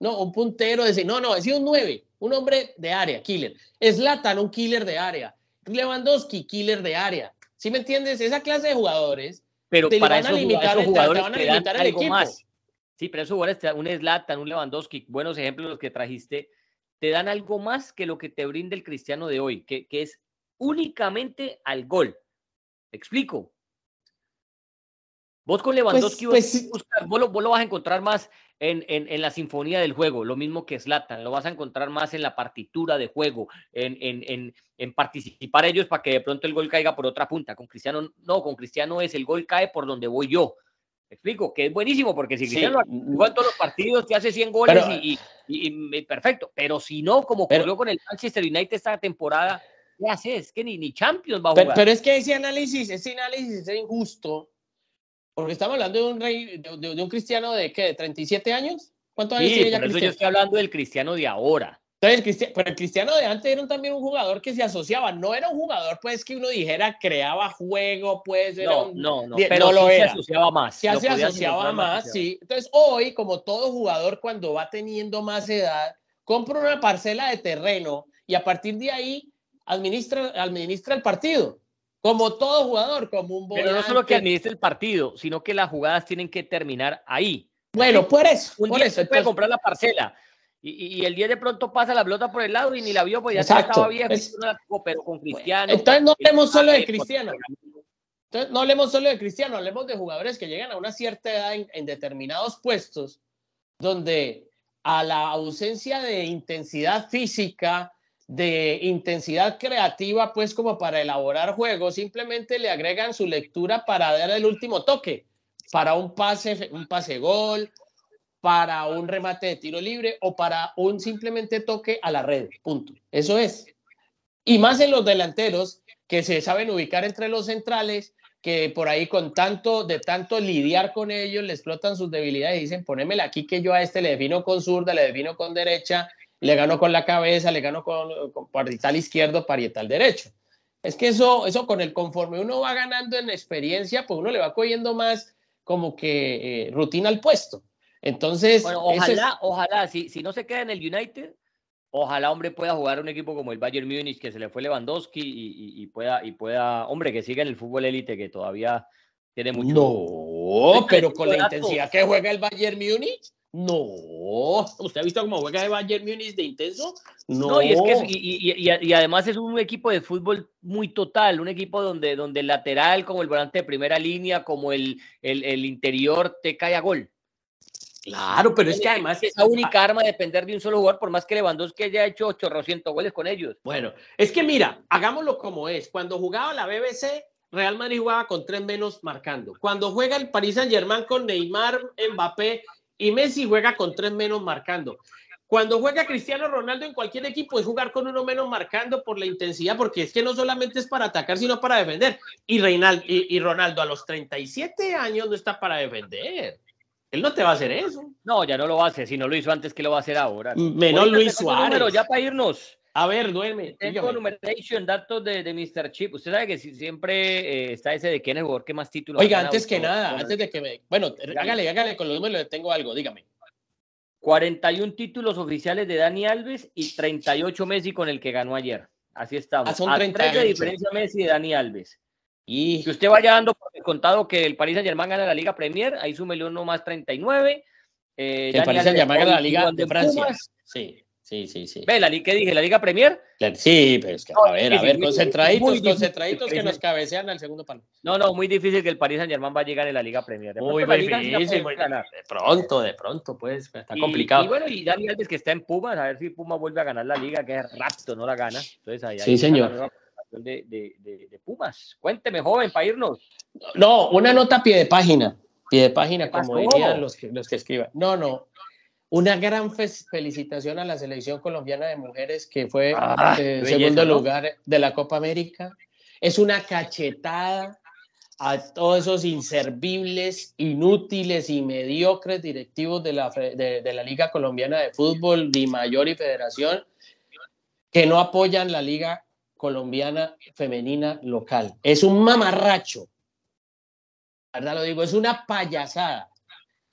no, un puntero de no, no, ha sido un 9, un hombre de área, killer. Zlatan, un killer de área. Lewandowski, killer de área. ¿Sí me entiendes? Esa clase de jugadores. Pero para esos, jugadores, jugadores te dan algo más. Sí, pero esos jugadores, un Zlatan, un Lewandowski, buenos ejemplos los que trajiste, te dan algo más que lo que te brinda el cristiano de hoy, que, que es únicamente al gol. ¿Me explico? Vos con pues, Lewandowski pues vos, lo, vas a encontrar más en, en, la sinfonía del juego, lo mismo que Slatan, lo vas a encontrar más en la partitura de juego, en, en, participar ellos para que de pronto el gol caiga por otra punta. Con Cristiano, no, con Cristiano es el gol cae por donde voy yo. ¿Me explico? Que es buenísimo, porque si Cristiano juega en todos los partidos, te hace 100 goles y, y, perfecto. Pero si no, como ocurrió con el Manchester United esta temporada, ¿qué haces? Que ni, ni Champions va a jugar. Pero, es que ese análisis, ese análisis es injusto porque estamos hablando de un rey, de, un cristiano de qué, de 37 años. ¿Cuántos años tiene ya por eso yo estoy hablando del cristiano de ahora. Entonces, el cristiano, pero el cristiano de antes era también un jugador que se asociaba, no era un jugador pues que uno dijera creaba juego, pues era no, no, no, pero no se asociaba más. Se asociaba más, sí. Entonces, hoy, como todo jugador cuando va teniendo más edad, compra una parcela de terreno y a partir de ahí administra, administra el partido. Como todo jugador, como un volante. Pero no solo que administre el partido, sino que las jugadas tienen que terminar ahí. Bueno, por eso. Un por día eso, se puede comprar la parcela. Y, y, el día de pronto pasa la pelota por el lado y ni la vio, pues ya estaba viejo, pero con Cristiano. Entonces no hablemos solo de Cristiano. Entonces no hablemos solo de Cristiano, hablemos de jugadores que llegan a una cierta edad en, en determinados puestos, donde a la ausencia de intensidad física, de intensidad creativa, pues como para elaborar juegos, simplemente le agregan su lectura para dar el último toque, para un pase, un pase gol, para un remate de tiro libre o para un simplemente toque a la red, punto. Eso es. Y más en los delanteros que se saben ubicar entre los centrales, que por ahí con tanto, de tanto lidiar con ellos, le explotan sus debilidades y dicen, ponémela aquí que yo a este le defino con zurda, le defino con derecha, le ganó con la cabeza, le ganó con, con parietal izquierdo, parietal derecho. Es que eso, eso con el conforme uno va ganando en experiencia, pues uno le va cogiendo más como que eh, rutina al puesto. Entonces, ojalá, ojalá, si, si no se queda en el United, ojalá, hombre, pueda jugar un equipo como el Bayern Múnich, que se le fue Lewandowski y, y, pueda, y pueda, hombre, que siga en el fútbol élite, que todavía tiene mucho. No, pero con la intensidad que juega el Bayern Múnich. No, ¿usted ha visto cómo juega el Bayern Munich de intenso? No, y, es que y, además es un equipo de fútbol muy total, un equipo donde, donde el lateral, como el volante de primera línea, como el, el, interior, te cae a gol. Claro, pero es que además. Esa única arma de depender de un solo jugador, por más que Lewandowski haya hecho 800 goles con ellos. Bueno, es que mira, hagámoslo como es. Cuando jugaba la BBC, Real Madrid jugaba con tres menos marcando. Cuando juega el Paris Saint Germain con Neymar, Mbappé y Messi juega con tres menos marcando. Cuando juega Cristiano Ronaldo en cualquier equipo es jugar con uno menos marcando por la intensidad, porque es que no solamente es para atacar, sino para defender. Y, Reinaldo, y, Ronaldo a los 37 años no está para defender. Él no te va a hacer eso. No, ya no lo hace. Si no lo hizo antes, ¿qué lo va a hacer ahora? Menos Luis Suárez. ya para irnos. A ver, duerme. Tengo numeration, datos de, de Mr. Chip. Usted sabe que siempre eh, está ese de quién es el jugador que más títulos Oiga, antes que nada, antes de que me. Bueno, hágale, hágale con los números, tengo algo, dígame. 41 títulos oficiales de Dani Alves y 38 Messi con el que ganó ayer. Así estamos. Ah, son 30 de diferencia Messi y Dani Alves. Y que usted vaya dando por contado que el Paris Saint Germain gana la Liga Premier, ahí súmele uno más 39. Eh, el Paris Saint Germain gana la Liga de Francia. Sí. Sí, sí, sí. Ve, la, ¿qué dije? ¿La Liga Premier? Sí, pero es que, a ver, a ver, concentraditos, concentraditos que nos cabecean al segundo palo. No, no, muy difícil que el Paris Saint Germain va a llegar en la Liga Premier. muy difícil, muy, de pronto, de pronto, pues, está complicado. Y bueno, y Dani Alves que está en Pumas, a ver si Pumas vuelve a ganar la Liga, que es rapto, no la gana. Entonces ahí, sí, señor. De, de, de, Pumas. Cuénteme, joven, para irnos. No, una nota a pie de página. Pie de página, como dirían los que, los que escriban. No, no, una gran felicitación a la selección colombiana de mujeres que fue ah, eh, segundo lugar de la Copa América. Es una cachetada a todos esos inservibles, inútiles y mediocres directivos de la, de, la Liga Colombiana de Fútbol, Di Mayor y Federación, que no apoyan la Liga Colombiana Femenina local. Es un mamarracho. La verdad lo digo, es una payasada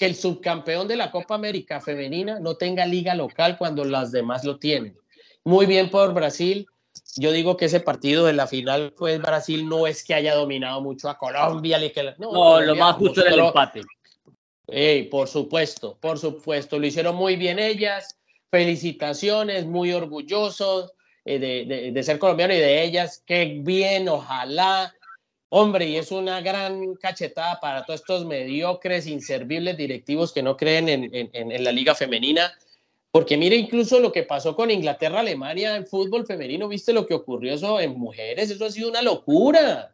que el subcampeón de la Copa América femenina no tenga liga local cuando las demás lo tienen. Muy bien por Brasil, yo digo que ese partido de la final, pues Brasil no es que haya dominado mucho a Colombia. no, lo más justo era el empate. por supuesto, por supuesto, lo hicieron muy bien ellas. Felicitaciones, muy orgullosos eh, de, de, ser colombiano y de ellas. Qué bien, ojalá. Hombre, y es una gran cachetada para todos estos mediocres, inservibles directivos que no creen en, en, la liga femenina porque mire incluso lo que pasó con Inglaterra, Alemania en fútbol femenino, viste lo que ocurrió eso en mujeres, eso ha sido una locura.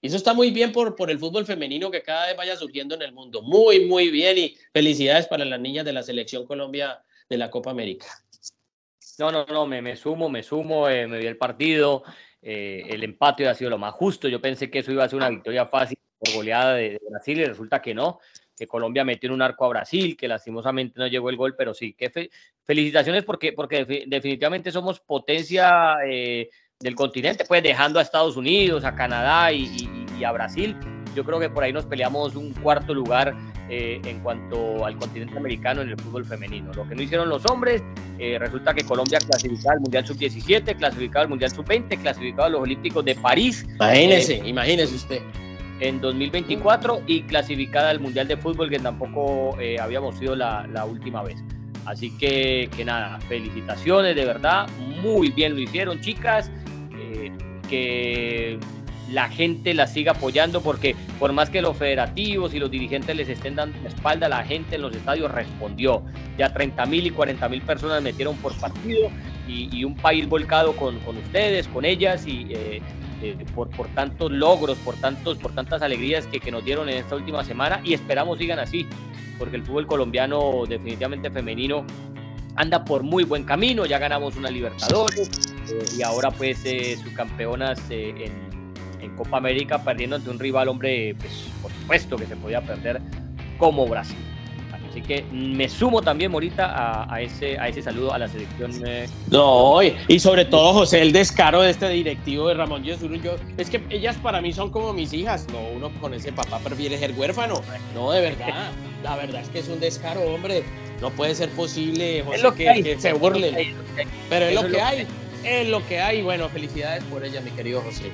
Y eso está muy bien por, por el fútbol femenino que cada vez vaya surgiendo en el mundo. Muy, muy bien y felicidades para las niñas de la selección Colombia de la Copa América. No, no, no, me, me sumo, me sumo, eh, me vi el partido. Eh, el empate ha sido lo más justo. Yo pensé que eso iba a ser una victoria fácil por goleada de Brasil y resulta que no que Colombia metió en un arco a Brasil, que lastimosamente no llegó el gol, pero sí, que felicitaciones porque, porque definitivamente somos potencia eh, del continente, pues dejando a Estados Unidos, a Canadá y, a Brasil. Yo creo que por ahí nos peleamos un cuarto lugar eh, en cuanto al continente americano en el fútbol femenino. Lo que no hicieron los hombres, eh, resulta que Colombia clasificaba al Mundial Sub-17, clasificaba al Mundial Sub-20, clasificaba a los Olímpicos de París. Imagínese, imagínese usted en 2024 y clasificada al Mundial de Fútbol que tampoco eh, habíamos sido la, la, última vez. Así que, que nada, felicitaciones, de verdad, muy bien lo hicieron chicas, eh, que la gente la siga apoyando porque por más que los federativos y los dirigentes les estén dando la espalda, la gente en los estadios respondió. Ya 30 mil y 40 mil personas metieron por partido y, un país volcado con, con, ustedes, con ellas y eh, eh, por, por tantos logros, por, tantos, por tantas alegrías que, que nos dieron en esta última semana y esperamos sigan así, porque el fútbol colombiano definitivamente femenino anda por muy buen camino, ya ganamos una Libertadores eh, y ahora pues eh, subcampeonas en, en, Copa América perdiendo ante un rival, hombre, pues por supuesto que se podía perder como Brasil. Así que me sumo también, Morita, a, ese, a ese saludo a la selección. Eh, no, y, sobre todo, José, el descaro de este directivo de Ramón Yo, es que ellas para mí son como mis hijas. No, uno con ese papá prefiere ser huérfano. No, de verdad. La verdad es que es un descaro, hombre. No puede ser posible, José, lo que, se burlen. Pero es, lo que hay. Es lo que hay. Bueno, felicidades por ella, mi querido José.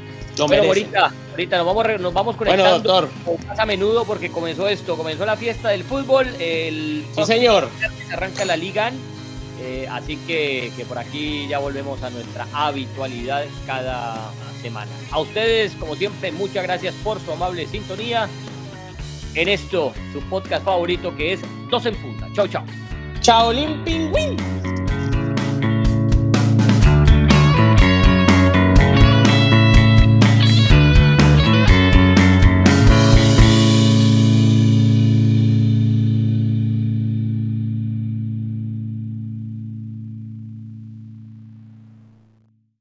Pero ahorita, ahorita nos vamos, nos vamos conectando más a menudo porque comenzó esto, comenzó la fiesta del fútbol. El sí, señor. Se arranca la liga. Eh, así que, que por aquí ya volvemos a nuestra habitualidad cada semana. A ustedes, como siempre, muchas gracias por su amable sintonía en esto, su podcast favorito que es Dos en Punta. Chau, chau. Chao, Limping Win.